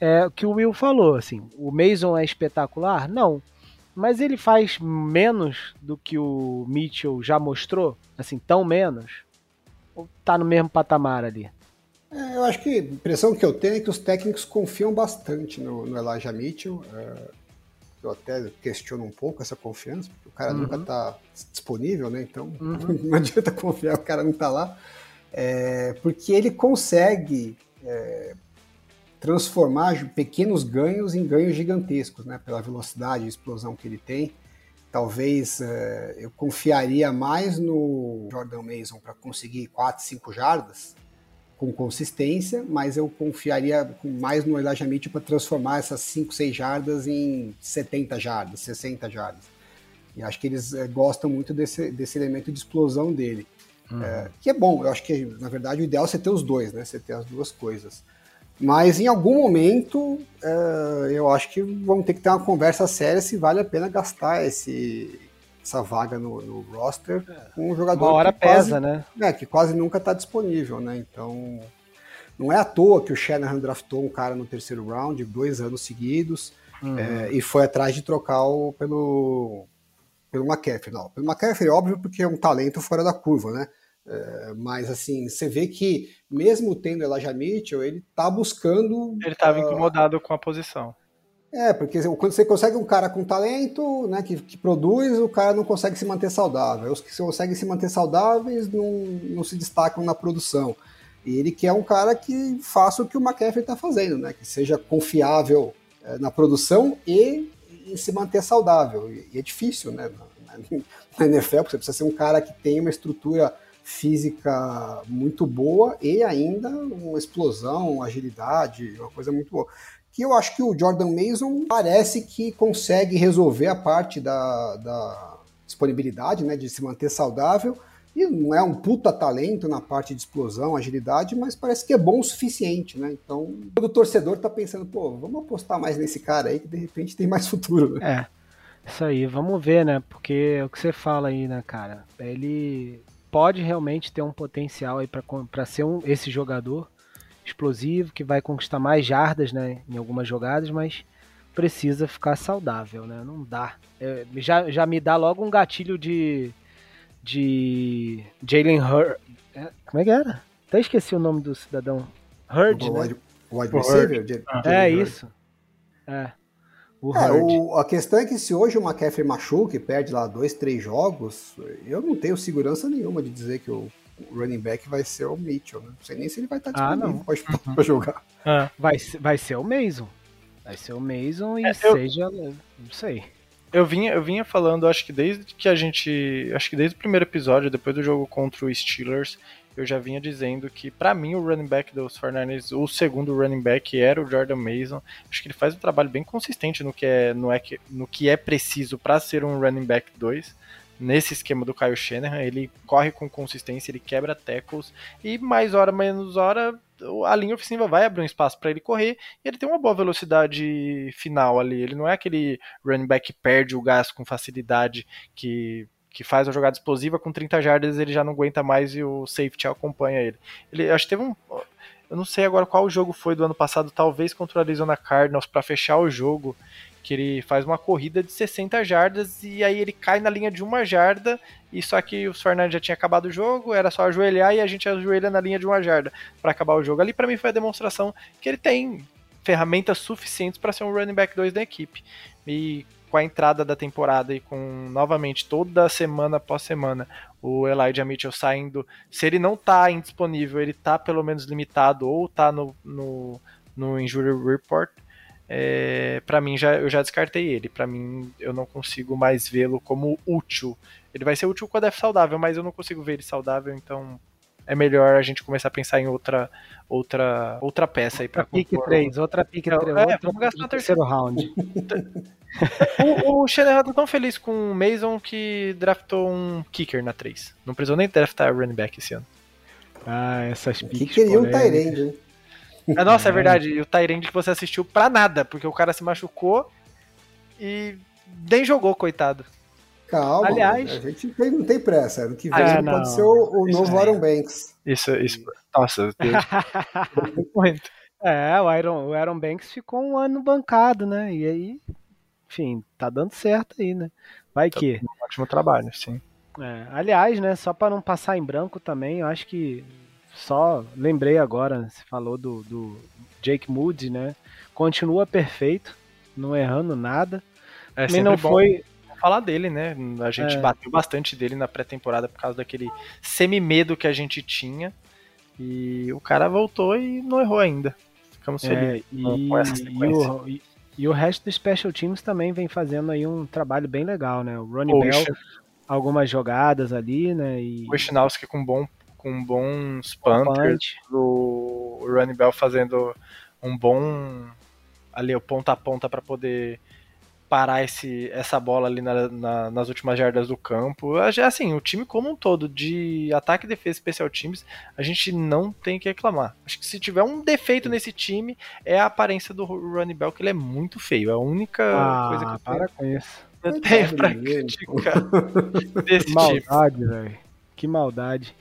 é o que o Will falou, assim, o Mason é espetacular? Não mas ele faz menos do que o Mitchell já mostrou? Assim, tão menos? Ou tá no mesmo patamar ali? É, eu acho que a impressão que eu tenho é que os técnicos confiam bastante no, no Elijah Mitchell. É, eu até questiono um pouco essa confiança, porque o cara uhum. nunca está disponível, né? Então uhum. não adianta confiar, o cara não está lá. É, porque ele consegue é, transformar pequenos ganhos em ganhos gigantescos, né? Pela velocidade e explosão que ele tem. Talvez é, eu confiaria mais no Jordan Mason para conseguir 4, 5 jardas com consistência, mas eu confiaria mais no Elijah Mitchell para transformar essas 5, 6 jardas em 70 jardas, 60 jardas. E acho que eles é, gostam muito desse, desse elemento de explosão dele. Uhum. É, que é bom, eu acho que na verdade o ideal é você ter os dois, né? Você ter as duas coisas. Mas em algum momento uh, eu acho que vamos ter que ter uma conversa séria se vale a pena gastar esse, essa vaga no, no roster com um jogador uma hora que pesa, quase, né? É, que quase nunca está disponível, né? Então não é à toa que o Shanahan draftou um cara no terceiro round, dois anos seguidos, uhum. é, e foi atrás de trocar o, pelo, pelo McCaffrey. Não, pelo McCaffrey, óbvio, porque é um talento fora da curva, né? É, mas assim, você vê que mesmo tendo Elijah Mitchell, ele tá buscando. Ele estava uh, incomodado com a posição. É, porque quando você consegue um cara com talento, né, que, que, produz, o cara não consegue se manter saudável. Os que conseguem se manter saudáveis não, não se destacam na produção. E ele quer um cara que faça o que o McCaffrey está fazendo, né, que seja confiável é, na produção e em se manter saudável. E, e é difícil, né, na, na NFL, porque você precisa ser um cara que tem uma estrutura física muito boa e ainda uma explosão, agilidade, uma coisa muito boa. Que eu acho que o Jordan Mason parece que consegue resolver a parte da, da disponibilidade, né, de se manter saudável. E não é um puta talento na parte de explosão, agilidade, mas parece que é bom o suficiente, né? Então, todo torcedor tá pensando, pô, vamos apostar mais nesse cara aí que de repente tem mais futuro. Né? É. Isso aí, vamos ver, né? Porque é o que você fala aí, né, cara? Ele pode realmente ter um potencial aí para ser um, esse jogador explosivo que vai conquistar mais jardas né, em algumas jogadas, mas precisa ficar saudável, né? Não dá. É, já, já me dá logo um gatilho de de Jalen Hurd. É, como é que era? Até esqueci o nome do cidadão. Hurd, o né? Wide, wide receiver? Ah, é isso. É. O é, o, a questão é que se hoje o McCaffrey machuca e perde lá dois, três jogos, eu não tenho segurança nenhuma de dizer que o running back vai ser o Mitchell. Né? Não sei nem se ele vai estar disponível ah, não. Pode, uhum. pra jogar. É. Vai, vai ser o Mason. Vai ser o Mason e é, seja. Eu... Não sei. Eu vinha, eu vinha falando, acho que desde que a gente. Acho que desde o primeiro episódio, depois do jogo contra o Steelers, eu já vinha dizendo que, para mim, o running back dos 49ers, o segundo running back era o Jordan Mason. Acho que ele faz um trabalho bem consistente no que é, no é, no que é preciso para ser um running back 2 nesse esquema do Kyle Shanahan, ele corre com consistência, ele quebra tackles e mais hora menos hora a linha ofensiva vai abrir um espaço para ele correr e ele tem uma boa velocidade final ali. Ele não é aquele running back que perde o gás com facilidade que que faz uma jogada explosiva com 30 jardas, ele já não aguenta mais e o safety acompanha ele. Ele acho que teve um eu não sei agora qual jogo foi do ano passado, talvez contra o Arizona Cardinals para fechar o jogo, que ele faz uma corrida de 60 jardas e aí ele cai na linha de uma jarda e só que o Fernandes já tinha acabado o jogo, era só ajoelhar e a gente ajoelha na linha de uma jarda para acabar o jogo. Ali para mim foi a demonstração que ele tem ferramentas suficientes para ser um running back 2 da equipe. E com a entrada da temporada e com novamente toda semana após semana o Elijah Mitchell saindo, se ele não tá indisponível, ele tá pelo menos limitado ou tá no, no, no injury report, é, para mim já eu já descartei ele. Para mim eu não consigo mais vê-lo como útil. Ele vai ser útil quando é saudável, mas eu não consigo ver ele saudável, então é melhor a gente começar a pensar em outra outra outra peça aí para pick 3, outra pick 3, é, outra vamos gastar o terceiro round. o, o Shanahan tá tão feliz com o Mason que draftou um kicker na 3. Não precisou nem draftar running back esse ano. Ah, essas picks. Que queria um Tyrande, hein? É, nossa, é verdade. E o Tyrande que você assistiu pra nada, porque o cara se machucou e nem jogou, coitado. Calma, Aliás, a gente tem, não tem pressa. Ano que vem ah, pode ser o, o novo é. Aaron Banks. Isso, isso. Nossa, É, o Aaron, o Aaron Banks ficou um ano bancado, né? E aí, enfim, tá dando certo aí, né? Vai tá que. Um ótimo trabalho, sim. É, aliás, né, só para não passar em branco também, eu acho que só lembrei agora, você falou do, do Jake Moody, né? Continua perfeito, não errando nada. É, Também não foi falar dele, né? A gente é. bateu bastante dele na pré-temporada por causa daquele semi-medo que a gente tinha. E o cara voltou e não errou ainda. Ficamos é, felizes e, com essa sequência. E o, e, e o resto dos Special Teams também vem fazendo aí um trabalho bem legal, né? O Ronnie Bell, algumas jogadas ali, né? E... O Wisnowski com bom com bons punters, o Running Bell fazendo um bom ali o ponta a ponta para poder parar esse, essa bola ali na, na, nas últimas jardas do campo. Assim, o time como um todo, de ataque, defesa e especial teams, a gente não tem que reclamar. Acho que se tiver um defeito nesse time, é a aparência do Running Bell, que ele é muito feio. É a única ah, coisa que eu para com isso. Eu tenho pra criticar desse maldade, velho. Que maldade.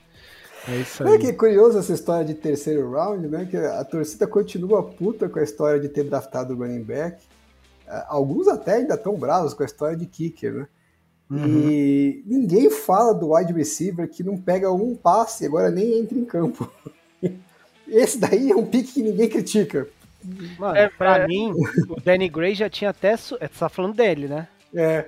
É isso aí. É que curioso essa história de terceiro round, né? Que a torcida continua puta com a história de ter draftado o running back. É, alguns até ainda estão bravos com a história de kicker, né? Uhum. E ninguém fala do wide receiver que não pega um passe e agora nem entra em campo. Esse daí é um pique que ninguém critica. Mano, é, pra é... mim, o Danny Gray já tinha até. Você tá falando dele, né? É.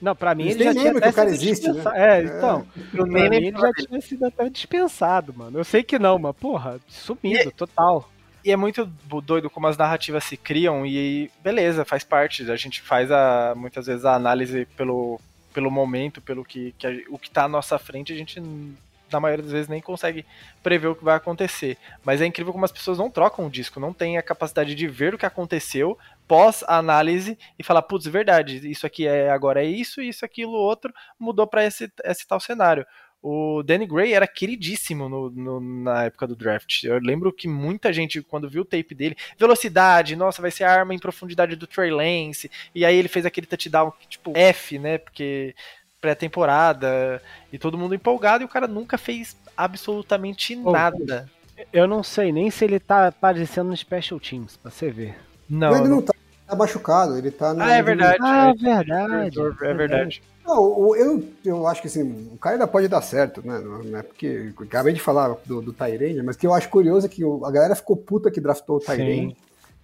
Não, pra mim ele já tinha até que o cara existe, né? É, então. É. Pra mim ele já tinha sido até dispensado, mano. Eu sei que não, mas, porra, sumido, e, total. E é muito doido como as narrativas se criam e beleza, faz parte. A gente faz a, muitas vezes a análise pelo, pelo momento, pelo que, que a, o que tá à nossa frente, a gente na maioria das vezes nem consegue prever o que vai acontecer. Mas é incrível como as pessoas não trocam o disco, não têm a capacidade de ver o que aconteceu pós-análise e falar, putz, verdade, isso aqui é agora é isso, isso, aquilo, outro, mudou para esse, esse tal cenário. O Danny Gray era queridíssimo no, no, na época do draft. Eu lembro que muita gente, quando viu o tape dele, velocidade, nossa, vai ser a arma em profundidade do Trey Lance. E aí ele fez aquele touchdown, tipo, F, né? Porque pré-temporada e todo mundo empolgado e o cara nunca fez absolutamente nada. Eu não sei nem se ele tá aparecendo no Special Teams, pra você ver. Não, ele não, não tá, tá, machucado, ele tá Ah, é verdade. Ah, é verdade. É verdade. Não, eu, eu acho que assim, o cara ainda pode dar certo, né? Não é porque. Acabei de falar do, do Tyrande, mas que eu acho curioso é que a galera ficou puta que draftou o Tyrande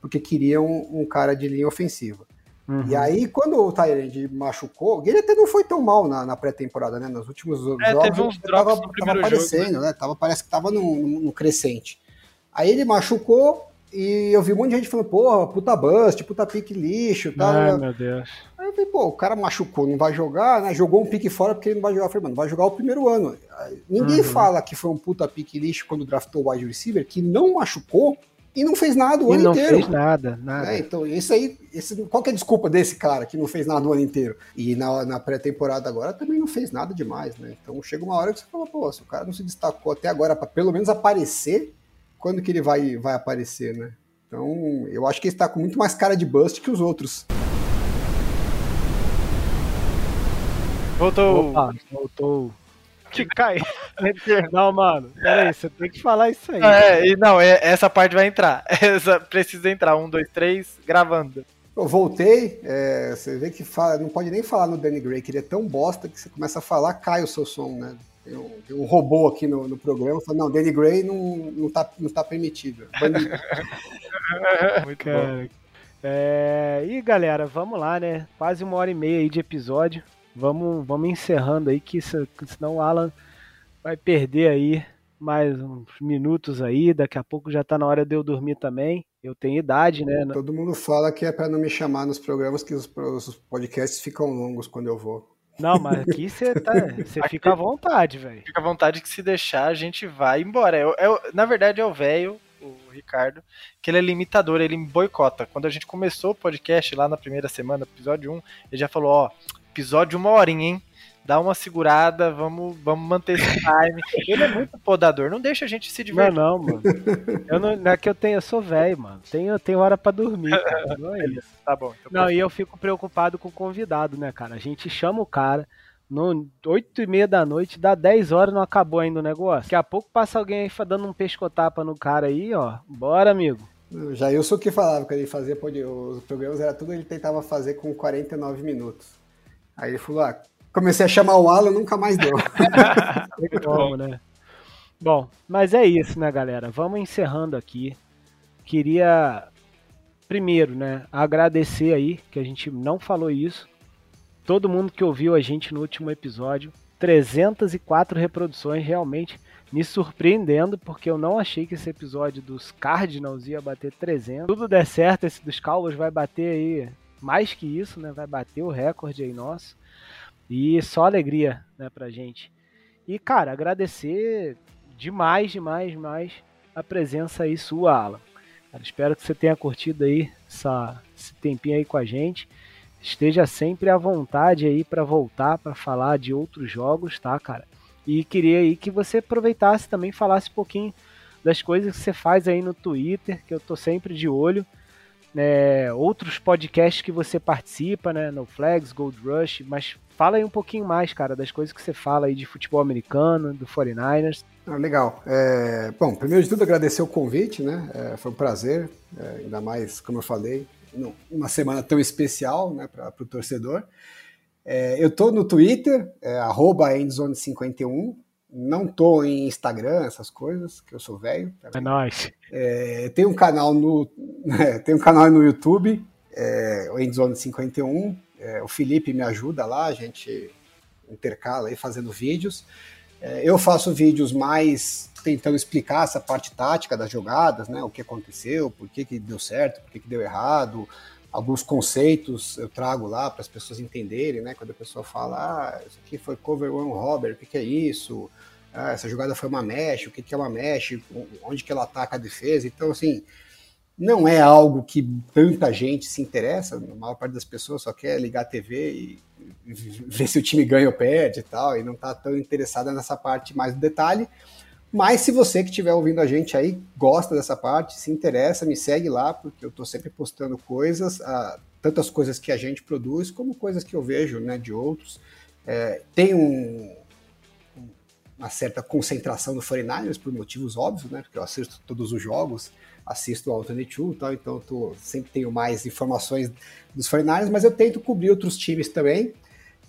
porque queria um, um, cara de linha ofensiva. Uhum. E aí, quando o Tyrande machucou, ele até não foi tão mal na, na pré-temporada, né? Nos últimos é, jogos, teve uns tava, tava aparecendo, jogo, né? né? Tava, parece que tava no, no, no, crescente. Aí ele machucou e eu vi um monte de gente falando, porra, puta bust, puta pique lixo tal. Ai, meu Deus. Aí eu falei, pô, o cara machucou, não vai jogar, né? Jogou um pique fora porque ele não vai jogar. Eu falei, mano, vai jogar o primeiro ano. Ninguém uhum. fala que foi um puta pique lixo quando draftou o wide receiver, que não machucou e não fez nada o e ano não inteiro. Não fez nada, nada. É, então, isso aí, esse, qual que é a desculpa desse cara que não fez nada o ano inteiro? E na, na pré-temporada agora também não fez nada demais, né? Então chega uma hora que você fala, pô, se o cara não se destacou até agora para pelo menos aparecer, quando que ele vai, vai aparecer, né? Então, eu acho que ele está com muito mais cara de bust que os outros. Voltou. Opa, voltou que cai. Não, mano, peraí, você tem que falar isso aí. É, e não, é, essa parte vai entrar. Essa precisa entrar. Um, dois, três, gravando. Eu voltei, é, você vê que fala, não pode nem falar no Danny Gray, que ele é tão bosta que você começa a falar, cai o seu som, né? Tem um, robô aqui no, no programa falando, não, Danny Gray não, não, tá, não tá permitido. Muito Cara, é, e galera, vamos lá, né? Quase uma hora e meia aí de episódio vamos, vamos encerrando aí, que senão o Alan vai perder aí mais uns minutos aí, daqui a pouco já tá na hora de eu dormir também. Eu tenho idade, né? Todo mundo fala que é para não me chamar nos programas que os, os, podcasts ficam longos quando eu vou. Não, mas aqui você tá, fica à vontade, velho. Fica à vontade que se deixar a gente vai embora. É, é, na verdade é o velho, o Ricardo, que ele é limitador, ele boicota. Quando a gente começou o podcast lá na primeira semana, episódio 1, ele já falou, ó, episódio uma horinha, hein? Dá uma segurada, vamos, vamos manter esse time. Ele é muito podador, não deixa a gente se divertir. Não, não, mano. Eu não, não é que eu tenho, eu sou velho, mano. Tenho, tenho hora para dormir, cara. Não é isso. Tá bom. Então não, e eu fico preocupado com o convidado, né, cara? A gente chama o cara, no 8 e meia da noite, dá 10 horas, não acabou ainda o negócio. Daqui a pouco passa alguém aí dando um pescotapa no cara aí, ó. Bora, amigo. Já eu sou o que falava que ele fazia, os programas era tudo ele tentava fazer com 49 minutos. Aí ele falou: ah, comecei a chamar o Alan, nunca mais deu. Como, né? Bom, mas é isso, né, galera? Vamos encerrando aqui. Queria primeiro, né, agradecer aí que a gente não falou isso. Todo mundo que ouviu a gente no último episódio, 304 reproduções realmente me surpreendendo, porque eu não achei que esse episódio dos Cardinals ia bater 300. Tudo der certo, esse dos Cowboys vai bater aí mais que isso, né? Vai bater o recorde aí nosso. E só alegria, né, pra gente. E, cara, agradecer demais, demais, demais a presença aí sua, Alan. Cara, espero que você tenha curtido aí essa, esse tempinho aí com a gente. Esteja sempre à vontade aí para voltar para falar de outros jogos, tá, cara? E queria aí que você aproveitasse também falasse um pouquinho das coisas que você faz aí no Twitter, que eu tô sempre de olho né, outros podcasts que você participa, né, no Flags, Gold Rush, mas fala aí um pouquinho mais, cara, das coisas que você fala aí de futebol americano, do 49ers. Ah, legal. É, bom, primeiro de tudo agradecer o convite, né, é, foi um prazer, é, ainda mais, como eu falei, uma semana tão especial, né, para o torcedor. É, eu tô no Twitter, é, endzone51, não tô em Instagram, essas coisas, que eu sou velho. Tá é nóis. É, tem um canal no, é, tem um canal no YouTube, é, o Endzone 51. É, o Felipe me ajuda lá, a gente intercala aí fazendo vídeos. É, eu faço vídeos mais tentando explicar essa parte tática das jogadas, né? O que aconteceu, por que, que deu certo, por que, que deu errado. Alguns conceitos eu trago lá para as pessoas entenderem, né? Quando a pessoa fala, ah, isso aqui foi cover one robber, o que, que é isso? ah, essa jogada foi uma mesh, o que, que é uma mesh, onde que ela ataca a defesa. Então, assim, não é algo que tanta gente se interessa, a maior parte das pessoas só quer ligar a TV e ver se o time ganha ou perde e tal, e não está tão interessada nessa parte mais do detalhe. Mas se você que estiver ouvindo a gente aí gosta dessa parte, se interessa, me segue lá, porque eu estou sempre postando coisas, ah, tantas coisas que a gente produz, como coisas que eu vejo né, de outros. É, tem um, uma certa concentração no 49ers, por motivos óbvios, né? Porque eu assisto todos os jogos, assisto o Alternate e tal, então eu tô, sempre tenho mais informações dos 49ers, mas eu tento cobrir outros times também.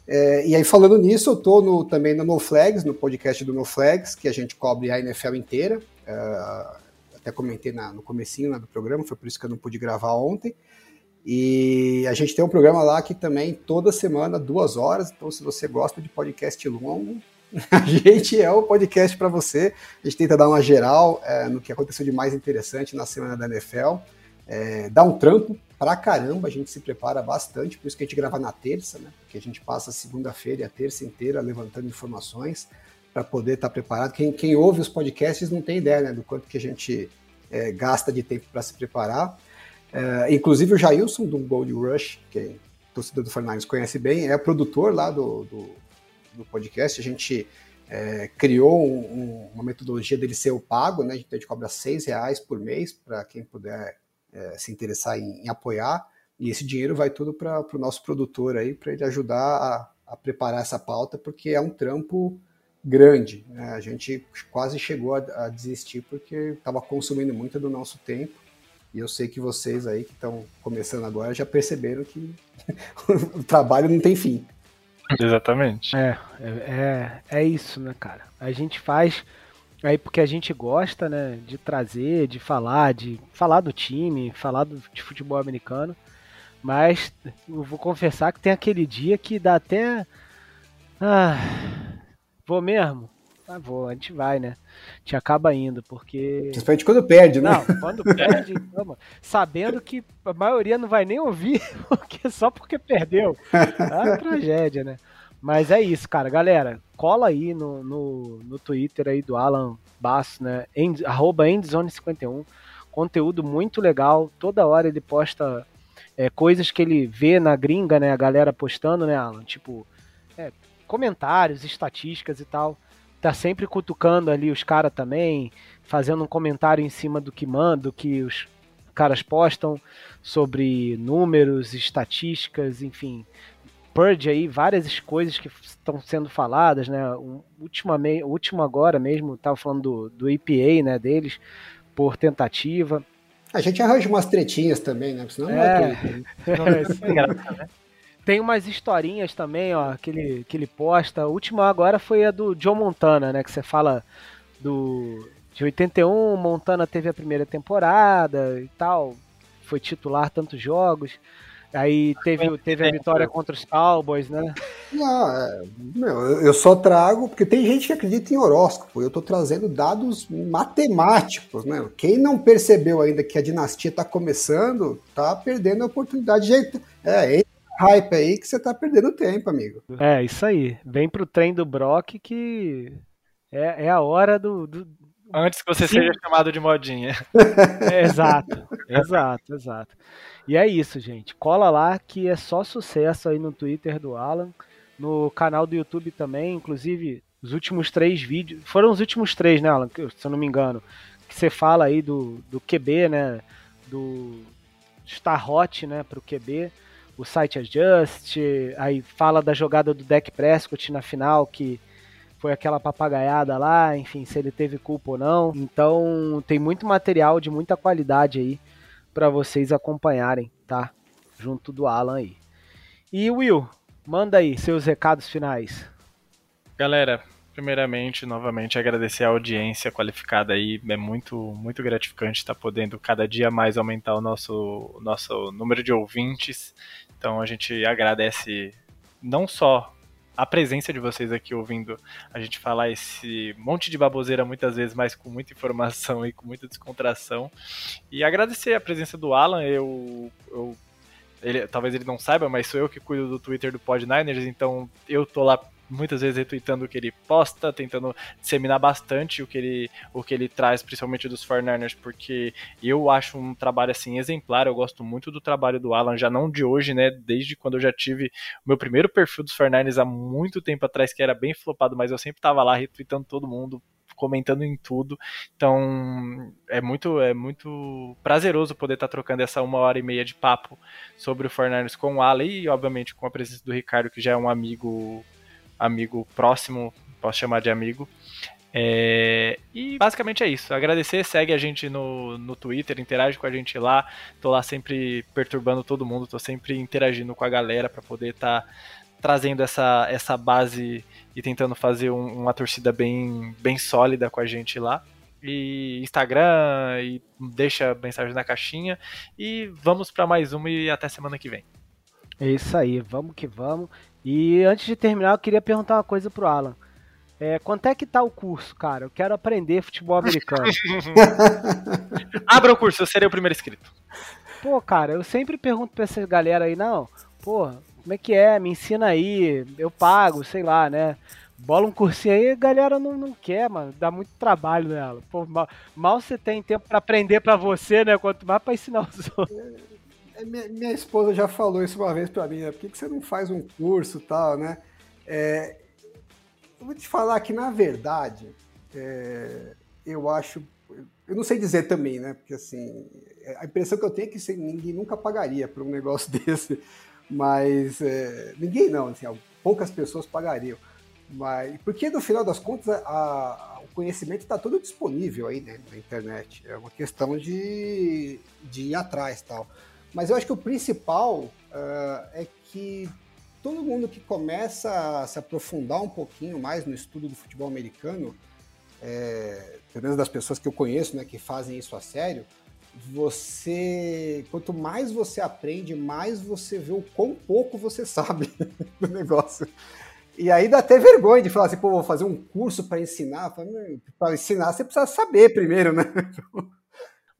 É, e aí, falando nisso, eu tô no, também no No Flags, no podcast do No Flags, que a gente cobre a NFL inteira. É, até comentei na, no comecinho né, do programa, foi por isso que eu não pude gravar ontem. E a gente tem um programa lá que também toda semana, duas horas. Então, se você gosta de podcast longo, a gente é o podcast para você. A gente tenta dar uma geral é, no que aconteceu de mais interessante na semana da NFL. É, dá um trampo pra caramba, a gente se prepara bastante, por isso que a gente grava na terça, né? Porque a gente passa a segunda-feira e a terça inteira levantando informações para poder estar tá preparado. Quem, quem, ouve os podcasts não tem ideia né, do quanto que a gente é, gasta de tempo para se preparar. É, inclusive o Jailson do Gold Rush, que é torcedor do Fernandes conhece bem, é produtor lá do, do, do podcast. A gente é, criou um, um, uma metodologia dele ser o pago, né? A gente cobra seis reais por mês para quem puder é, se interessar em, em, apoiar. E esse dinheiro vai tudo para o nosso produtor aí, para ele ajudar a, a, preparar essa pauta, porque é um trampo grande. Né? A gente quase chegou a, a desistir porque estava consumindo muito do nosso tempo. E eu sei que vocês aí que estão começando agora já perceberam que o trabalho não tem fim. Exatamente. É, é, é, é isso, né, cara? A gente faz aí porque a gente gosta, né, de trazer, de falar, de falar do time, falar do, de futebol americano. Mas eu vou confessar que tem aquele dia que dá até. Ah, vou mesmo? Ah, vou, a gente vai, né? A gente acaba indo, porque. Principalmente quando perde, né? Não, quando perde, vamos, sabendo que a maioria não vai nem ouvir, porque só porque perdeu. É uma tragédia, né? Mas é isso, cara. Galera, cola aí no, no, no Twitter aí do Alan Basso, né? End, arroba Endzone51. Conteúdo muito legal. Toda hora ele posta é, coisas que ele vê na gringa, né? A galera postando, né, Alan? Tipo, é, comentários, estatísticas e tal tá sempre cutucando ali os caras também, fazendo um comentário em cima do que manda, do que os caras postam sobre números, estatísticas, enfim. Purge aí, várias coisas que estão sendo faladas, né? O último, último agora mesmo, tava falando do, do EPA, né, deles, por tentativa. A gente arranja umas tretinhas também, né? Senão não é, é, não é isso aí, né? Tem umas historinhas também, ó, que ele, que ele posta. A última agora foi a do John Montana, né? Que você fala do. De 81, Montana teve a primeira temporada e tal. Foi titular tantos jogos. Aí teve, teve a vitória contra os Cowboys, né? Não, é, meu, eu só trago, porque tem gente que acredita em horóscopo, eu estou trazendo dados matemáticos, né? Quem não percebeu ainda que a dinastia está começando, tá perdendo a oportunidade de. É, hype aí que você tá perdendo tempo, amigo. É, isso aí. Vem pro trem do Brock que é, é a hora do, do... Antes que você Sim. seja chamado de modinha. É, exato, exato, exato. E é isso, gente. Cola lá que é só sucesso aí no Twitter do Alan, no canal do YouTube também, inclusive os últimos três vídeos. Foram os últimos três, né, Alan? Se eu não me engano. Que você fala aí do, do QB, né? Do Star Hot, né, pro QB o site Adjust, aí fala da jogada do Deck Prescott na final, que foi aquela papagaiada lá, enfim, se ele teve culpa ou não. Então tem muito material de muita qualidade aí para vocês acompanharem, tá? Junto do Alan aí. E Will, manda aí seus recados finais. Galera, primeiramente, novamente, agradecer a audiência qualificada aí. É muito, muito gratificante estar podendo cada dia mais aumentar o nosso, nosso número de ouvintes. Então a gente agradece não só a presença de vocês aqui ouvindo a gente falar esse monte de baboseira muitas vezes, mas com muita informação e com muita descontração. E agradecer a presença do Alan, eu, eu ele, talvez ele não saiba, mas sou eu que cuido do Twitter do Pod Niners, então eu tô lá muitas vezes retweetando o que ele posta, tentando disseminar bastante o que ele, o que ele traz, principalmente dos 49ers, porque eu acho um trabalho assim exemplar, eu gosto muito do trabalho do Alan, já não de hoje, né, desde quando eu já tive o meu primeiro perfil dos 49ers há muito tempo atrás, que era bem flopado, mas eu sempre tava lá retweetando todo mundo, comentando em tudo. Então é muito é muito prazeroso poder estar tá trocando essa uma hora e meia de papo sobre o 49ers com o Alan e obviamente com a presença do Ricardo, que já é um amigo amigo próximo, posso chamar de amigo. É, e basicamente é isso. Agradecer, segue a gente no, no Twitter, interage com a gente lá. Tô lá sempre perturbando todo mundo, tô sempre interagindo com a galera para poder estar tá trazendo essa, essa base e tentando fazer um, uma torcida bem, bem sólida com a gente lá. e Instagram e deixa mensagem na caixinha. E vamos para mais uma e até semana que vem. É isso aí, vamos que vamos. E antes de terminar, eu queria perguntar uma coisa pro Alan. É, quanto é que tá o curso, cara? Eu quero aprender futebol americano. Abra o curso, eu serei o primeiro inscrito. Pô, cara, eu sempre pergunto pra essa galera aí, não, pô, como é que é? Me ensina aí, eu pago, sei lá, né? Bola um cursinho aí, a galera não, não quer, mano. Dá muito trabalho nela. Pô, mal, mal você tem tempo para aprender para você, né? Quanto mais pra ensinar os outros. Minha, minha, esposa já falou isso uma vez para mim, né? Por que, que você não faz um curso tal, né? É, eu vou te falar que, na verdade, é, eu acho. Eu não sei dizer também, né? Porque, assim, a impressão que eu tenho é que ninguém nunca pagaria por um negócio desse. Mas. É, ninguém não, assim, poucas pessoas pagariam. Mas, porque no final das contas a, a, o conhecimento está todo disponível aí né, na internet. É uma questão de, de ir atrás tal. Mas eu acho que o principal uh, é que todo mundo que começa a se aprofundar um pouquinho mais no estudo do futebol americano, é, pelo menos das pessoas que eu conheço, né, que fazem isso a sério, você, quanto mais você aprende, mais você vê o quão pouco você sabe do negócio. E aí dá até vergonha de falar assim, pô, vou fazer um curso para ensinar. Para ensinar, você precisa saber primeiro, né?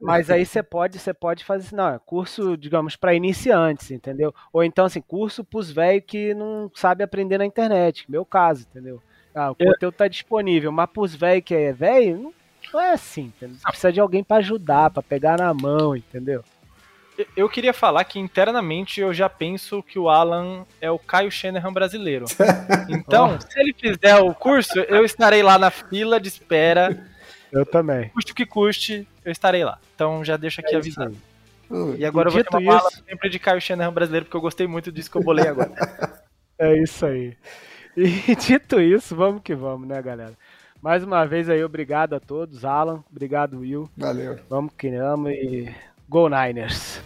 Mas aí você pode, você pode fazer, não, é curso, digamos, para iniciantes, entendeu? Ou então, assim, curso para os velhos que não sabem aprender na internet, meu caso, entendeu? Ah, o conteúdo tá disponível, mas para os velhos que é velho, não, não é assim, entendeu? Você precisa de alguém para ajudar, para pegar na mão, entendeu? Eu queria falar que internamente eu já penso que o Alan é o Caio Shanahan brasileiro. Então, se ele fizer o curso, eu estarei lá na fila de espera eu também. Custe o que custe, eu estarei lá. Então já deixo aqui é avisado. Uh, e agora eu vou ter uma bala sempre de Caio Shanahan brasileiro, porque eu gostei muito disso que eu bolei agora. é isso aí. E dito isso, vamos que vamos, né, galera? Mais uma vez aí, obrigado a todos. Alan, obrigado, Will. Valeu. Vamos que vamos e Go Niners!